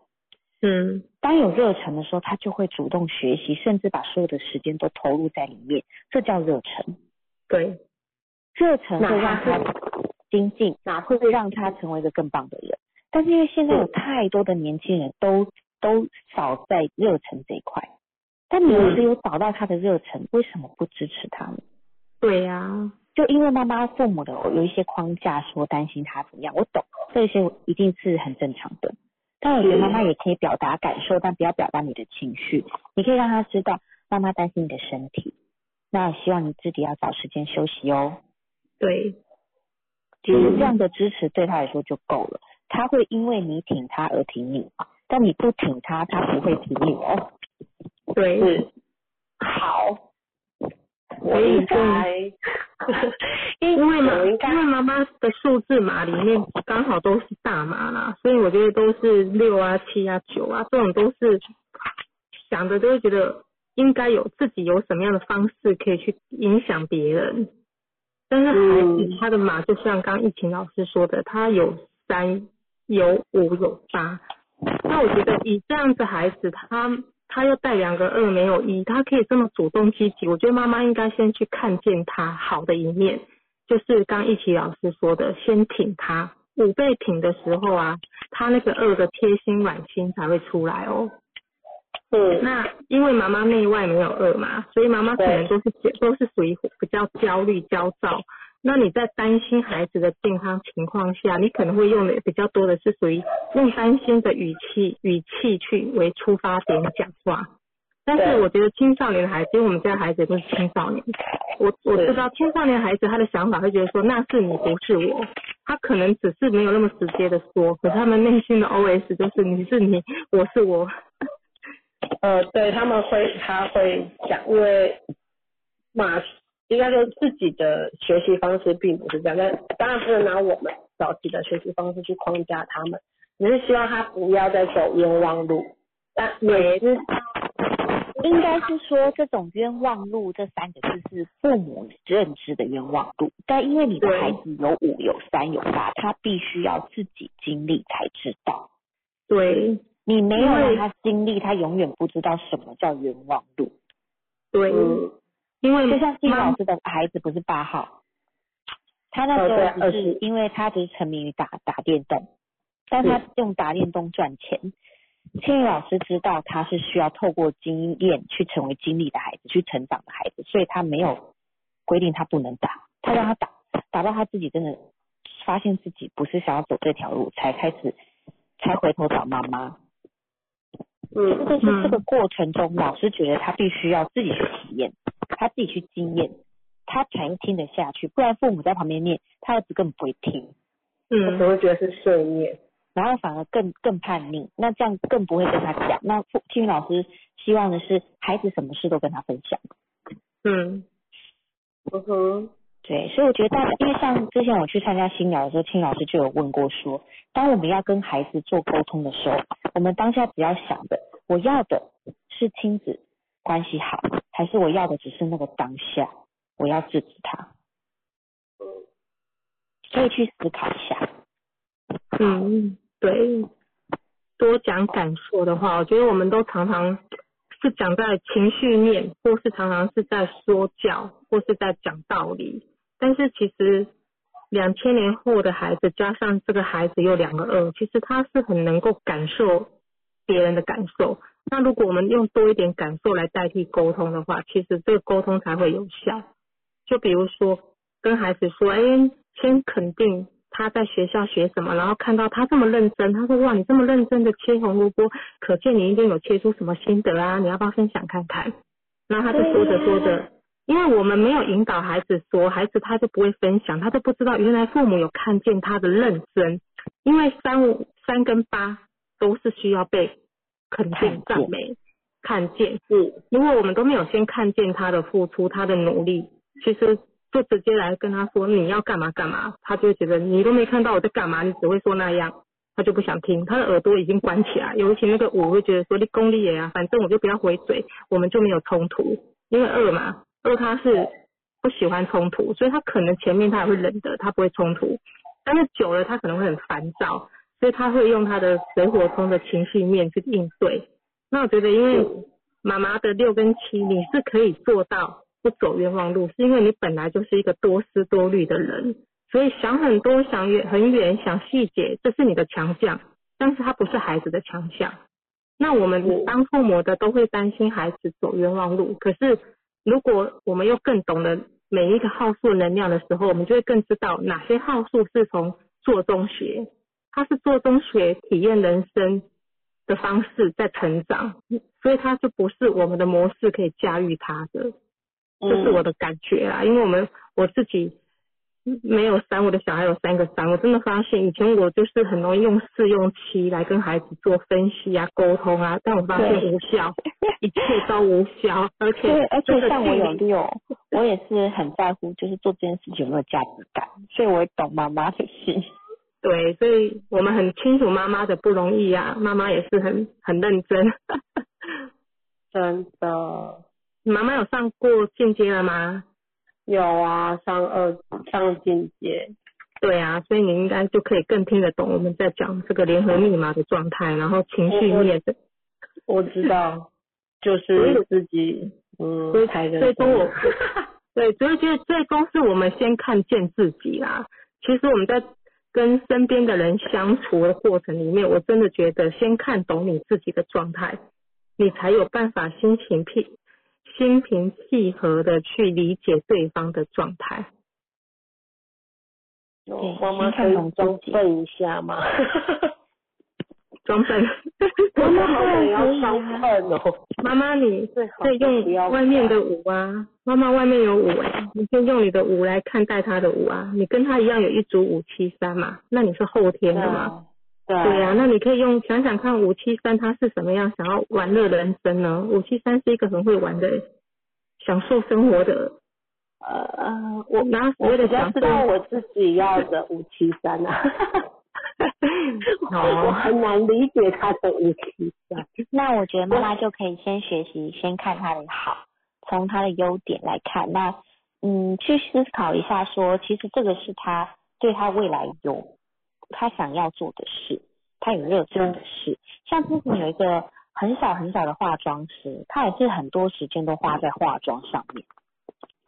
嗯，当有热忱的时候，他就会主动学习，甚至把所有的时间都投入在里面，这叫热忱。对，热忱会让他精进，哪会让他成为一个更棒的人？但是因为现在有太多的年轻人都都少在热忱这一块，但你儿子有找到他的热忱，为什么不支持他呢？对呀，就因为妈妈父母的有一些框架，说担心他怎么样，我懂，这些一定是很正常的。但我觉得妈妈也可以表达感受，但不要表达你的情绪。你可以让他知道妈妈担心你的身体，那希望你自己要找时间休息哦。对，其实这样的支持对他来说就够了。他会因为你挺他而挺你，但你不挺他，他不会挺你哦。对，好。我应该，因为嘛，因为妈妈的数字码里面刚好都是大码啦，所以我觉得都是六啊、七啊、九啊，这种都是想着都会觉得应该有自己有什么样的方式可以去影响别人。但是孩子他的码就像刚疫情老师说的，他有三、有五、有八，那我觉得以这样子孩子他。他又带两个二没有一，他可以这么主动积极，我觉得妈妈应该先去看见他好的一面，就是刚一起老师说的，先挺他，五倍挺的时候啊，他那个二的贴心暖心才会出来哦。嗯，那因为妈妈内外没有二嘛，所以妈妈可能都是都是属于比较焦虑焦躁，那你在担心孩子的健康情况下，你可能会用的比较多的是属于用担心的语气语气去为出发点讲话。但是我觉得青少年的孩子，因为我们家孩子都是青少年，我我知道青少年孩子他的想法会觉得说那是你不是我，他可能只是没有那么直接的说，可是他们内心的 OS 就是你是你，我是我。呃，对他们会他会讲，因为马应该说自己的学习方式并不是这样，但当然不能拿我们早期的学习方式去框架他们，只是希望他不要再走冤枉路。但也是。应该是说，这种冤枉路这三个字是父母认知的冤枉路，但因为你的孩子有五、有三、有八，他必须要自己经历才知道。对，你没有让他经历，他永远不知道什么叫冤枉路。对，因为就像金老师的孩子不是八号，他那时候只是因为他只是沉迷于打打电动，但他用打电动赚钱。青宇老师知道他是需要透过经验去成为经历的孩子，去成长的孩子，所以他没有规定他不能打，他让他打，打到他自己真的发现自己不是想要走这条路，才开始才回头找妈妈。嗯，这是这个过程中，老师觉得他必须要自己去体验，他自己去经验，他才听得下去，不然父母在旁边念，他儿子根本不会听。嗯，只会觉得是碎念。然后反而更更叛逆，那这样更不会跟他讲。那青云老师希望的是孩子什么事都跟他分享。嗯，嗯哼，对，所以我觉得大家，因为像之前我去参加新聊的时候，青老师就有问过说，当我们要跟孩子做沟通的时候，我们当下只要想的，我要的是亲子关系好，还是我要的只是那个当下，我要制止他。可以去思考一下。嗯。对，多讲感受的话，我觉得我们都常常是讲在情绪面，或是常常是在说教，或是在讲道理。但是其实两千年后的孩子，加上这个孩子有两个二，其实他是很能够感受别人的感受。那如果我们用多一点感受来代替沟通的话，其实这个沟通才会有效。就比如说跟孩子说，哎，先肯定。他在学校学什么，然后看到他这么认真，他说哇，你这么认真的切红萝卜，可见你一定有切出什么心得啊，你要不要分享看看？然后他就说着说着，因为我们没有引导孩子说，孩子他就不会分享，他都不知道原来父母有看见他的认真，因为三五三跟八都是需要被肯定赞美看见，是，因为我们都没有先看见他的付出，他的努力，其实。就直接来跟他说你要干嘛干嘛，他就觉得你都没看到我在干嘛，你只会说那样，他就不想听，他的耳朵已经关起来。尤其那个五会觉得说你功利也啊，反正我就不要回嘴，我们就没有冲突。因为二嘛，二他是不喜欢冲突，所以他可能前面他也会忍的，他不会冲突。但是久了他可能会很烦躁，所以他会用他的水火冲的情绪面去应对。那我觉得因为妈妈的六跟七，你是可以做到。不走冤枉路，是因为你本来就是一个多思多虑的人，所以想很多、想远很远、想细节，这是你的强项，但是它不是孩子的强项。那我们当父母的都会担心孩子走冤枉路，可是如果我们又更懂得每一个号数能量的时候，我们就会更知道哪些号数是从做中学，他是做中学体验人生的方式在成长，所以他就不是我们的模式可以驾驭他的。这是我的感觉啊，因为我们我自己没有三，我的小孩有三个三，我真的发现以前我就是很容易用试用期来跟孩子做分析啊、沟通啊，但我发现无效，一切都无效，而且而且像我有六，我也是很在乎，就是做这件事情有没有价值感，所以我也懂妈妈的心。对，所以我们很清楚妈妈的不容易啊，妈妈也是很很认真，真的。妈妈有上过进阶了吗？有啊，上二上进阶。对啊，所以你应该就可以更听得懂我们在讲这个联合密码的状态，然后情绪面的。我知道，就是自己嗯，最终我，对，所以觉得最终是我们先看见自己啦。其实我们在跟身边的人相处的过程里面，我真的觉得先看懂你自己的状态，你才有办法心情平。心平气和的去理解对方的状态。我妈妈可以装懂自己笨一下吗？装笨。妈妈好想要装笨哦。妈妈，你最好可以是不要用外面的五啊，妈妈外面有五哎、你可以用你的五来看待他的五啊。你跟他一样有一组五七三嘛，那你是后天的嘛？对对啊，那你可以用想想看五七三他是什么样，想要玩乐人生呢？五七三是一个很会玩的，享受生活的。呃呃，我然后所我谓的享受比较知，道我自己要的五七三啊。我 哦，很难理解他的五七三。那我觉得妈妈就可以先学习，先看他的好，从他的优点来看。那嗯，去思考一下说，其实这个是他对他未来有他想要做的事，他有热情的事。像之前有一个很小很小的化妆师，他也是很多时间都花在化妆上面。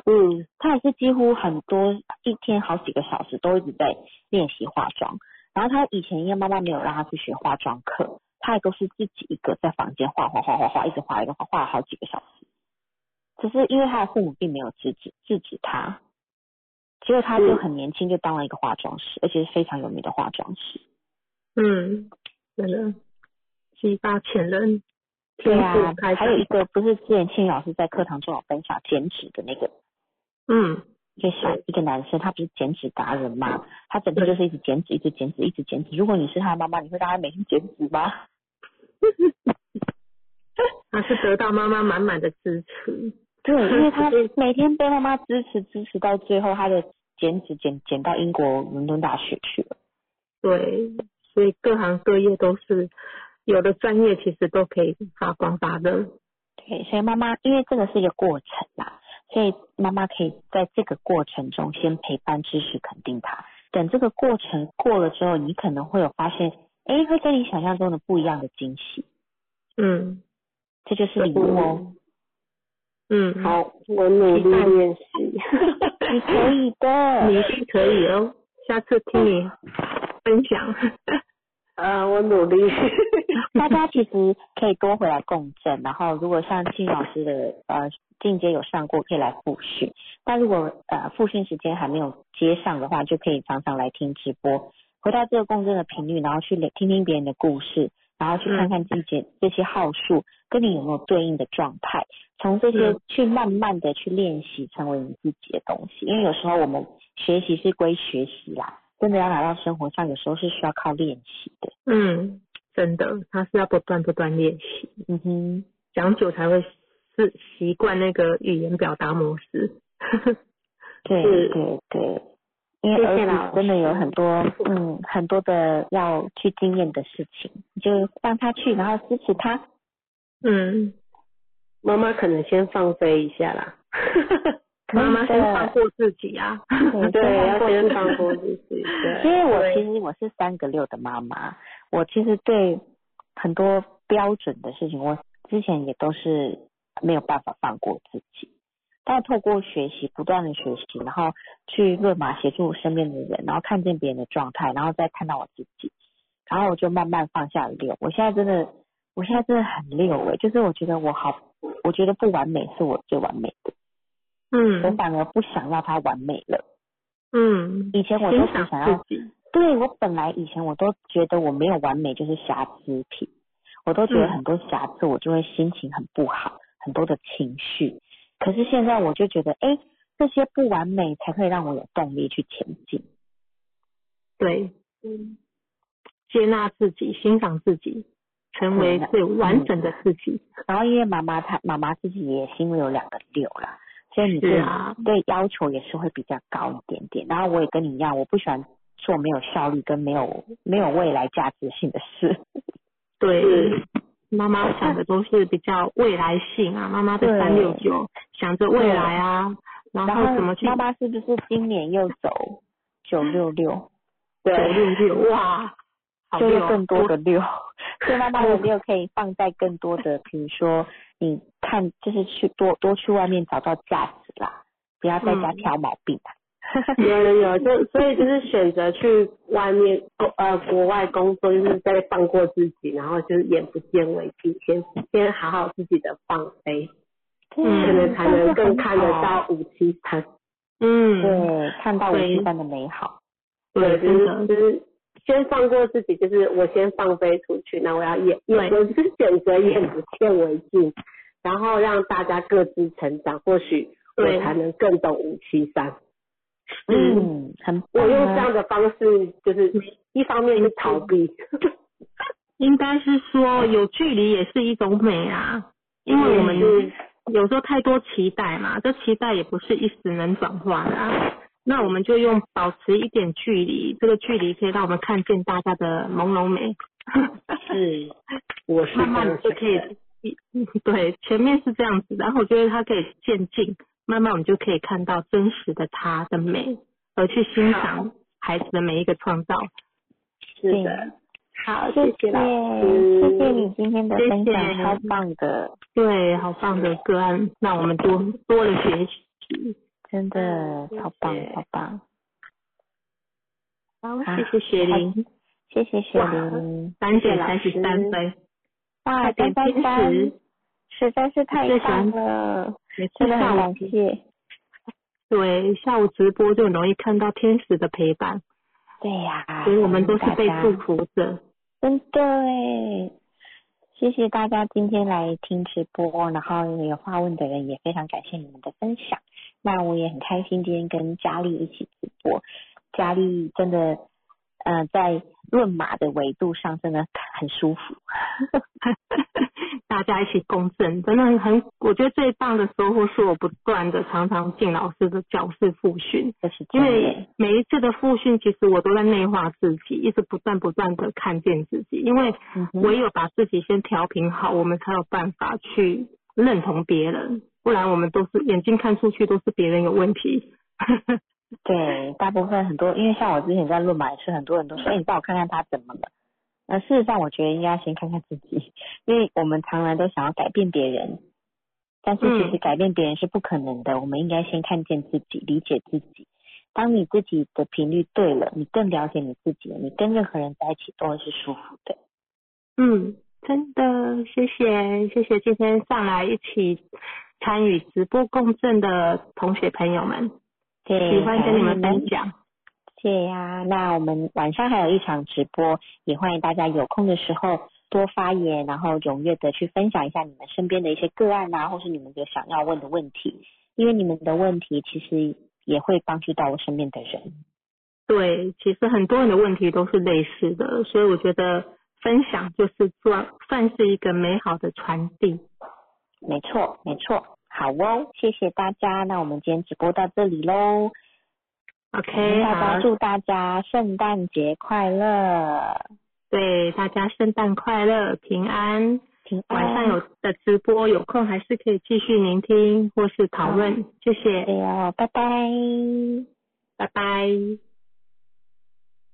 嗯他也是几乎很多一天好几个小时都一直在练习化妆。然后他以前因为妈妈没有让他去学化妆课，他也都是自己一个在房间画画画画画，一直画一个画，画了好几个小时。只是因为他的父母并没有制止制止他，结果他就很年轻就当了一个化妆师，而且是非常有名的化妆师。嗯，真的激发潜能，对啊还有一。个不是之前庆老师在课堂中有分享减脂的那个嗯，一个小一个男生，他不是减脂达人嘛？他整天就是一直减脂，一直减脂，一直减脂。如果你是他的妈妈，你会让他每天减脂吗？他是得到妈妈满满的支持。对，因为他 每天被妈妈支持支持，到最后他的减脂减减到英国伦敦大学去了。对，所以各行各业都是有的专业其实都可以发光发热。对，所以妈妈因为这个是一个过程啦，所以妈妈可以在这个过程中先陪伴、支持、肯定他。等这个过程过了之后，你可能会有发现，哎，会跟你想象中的不一样的惊喜。嗯这就是礼物哦。嗯，，好，我努力练习。你可以的，你一定可以哦。下次听你分享。呃，我努力。大家其实可以多回来共振，然后如果像庆老师的呃进阶有上过，可以来复训。那如果呃复训时间还没有接上的话，就可以常常来听直播，回到这个共振的频率，然后去听听别人的故事，然后去看看自己这些号数跟你有没有对应的状态，从这些嗯去慢慢的去练习，成为你自己的东西。因为有时候我们学习是归学习啦，真的要来到生活上，有时候是需要靠练习的。嗯，真的，他是要不断不断练习，嗯哼。讲久才会是习惯那个语言表达模式。对是对对，因为谢谢儿老子真的有很多嗯很多的要去经验的事情，你就让他去，然后支持他。嗯，妈妈可能先放飞一下啦。妈妈先放过自己啊。对 对，要先放过自己。因对，为我其实我是三个六的妈妈，我其实对很多标准的事情，我之前也都是没有办法放过自己。但透过学习，不断的学习，然后去论马协助身边的人，然后看见别人的状态，然后再看到我自己，然后我就慢慢放下了六。我现在真的，我现在真的很六诶、就是我觉得我好，我觉得不完美是我最完美的，我嗯反而不想要它完美了。嗯，以前我都欣赏不想要自己。对我本来以前我都觉得我没有完美就是瑕疵品，我都觉得嗯很多瑕疵我就会心情很不好，很多的情绪。可是现在我就觉得，哎，这些不完美才可以让我有动力去前进。对，嗯，接纳自己，欣赏自己，成为最完整的自己。然后因为妈妈她妈妈自己也是因为有两个六啦，所以你对、啊对要求也是会比较高一点点。然后我也跟你一样，我不喜欢做没有效率跟没有没有未来价值性的事。对，妈妈想的都是比较未来性啊，妈妈的对三六九想着未来啊，然然后后怎么去妈妈是不是今年又走九六六？九六六哇，好就是更多的六，所以妈妈的六可以放在更多的，比如说你看，就是去多多去外面找到价值啦，不要在家嗯挑毛病啊。有有有，就所以就是选择去外面呃国外工作，就是在放过自己，然后就是眼不见为净，先先好好自己的放飞，嗯可能才能更看得到五七三。嗯，对，看到五七三的美好。对，就是就是先放过自己，就是我先放飞出去，那我要眼，对。我就是选择眼不见为净，然后让大家各自成长，或许我才能更懂五七三。嗯，很棒我用这啊样的方式，就是一方面是逃避，应该是说有距离也是一种美啊，因为我们嗯有时候太多期待嘛，这期待也不是一时能转化的啊。那我们就用保持一点距离，这个距离可以让我们看见大家的朦胧美。是，我是慢慢的就可以，嗯对，前面是这样子，然后我觉得它可以渐进，慢慢我们就可以看到真实的他的美，而去欣赏孩子的每一个创造。是的，好，谢谢老师，谢谢你今天的分谢享，谢超棒的，对，好棒的个案，让我们多多的学习。真的谢超棒谢。超棒，好，啊谢谢雪玲，谢谢雪玲，三点三十三分，哇，点三三三，实在是太最喜欢棒了，真的很感谢，对下午直播就容易看到天使的陪伴，对呀，所以我们都是被祝福的。真的哎，谢谢大家今天来听直播，然后有话问的人也非常感谢你们的分享。那我也很开心今天跟佳丽一起直播，佳丽真的呃在论马的维度上真的很舒服。大家一起共振，真的很，我觉得最棒的收获是我不断的常常进老师的教室复训，因为每一次的复训，其实我都在内化自己，一直不断不断的看见自己，因为唯有把自己先调平好，我们才有办法去认同别人，不然我们都是眼睛看出去都是别人有问题。对，大部分很多，因为像我之前在论马也是，很多人都说，哎、你帮我看看他怎么了。那事实上，我觉得应该先看看自己，因为我们常常都想要改变别人，但是其实嗯改变别人是不可能的。我们应该先看见自己，理解自己。当你自己的频率对了，你更了解你自己了，你跟任何人在一起都会是舒服的。嗯，真的，谢谢谢谢今天上来一起参与直播共振的同学朋友们，对，喜欢跟你们分享。谢谢呀、那我们晚上还有一场直播，也欢迎大家有空的时候多发言，然后踊跃的去分享一下你们身边的一些个案啊，或是你们有想要问的问题，因为你们的问题其实也会帮助到我身边的人。对，其实很多人的问题都是类似的，所以我觉得分享就是算算是一个美好的传递。没错，没错。好哦，谢谢大家。那我们今天直播到这里喽。OK，大好家，祝大家圣诞节快乐，对大家圣诞快乐，平安。平安。晚上有的直播，有空还是可以继续聆听或是讨论。谢谢，对哦，拜拜。拜拜。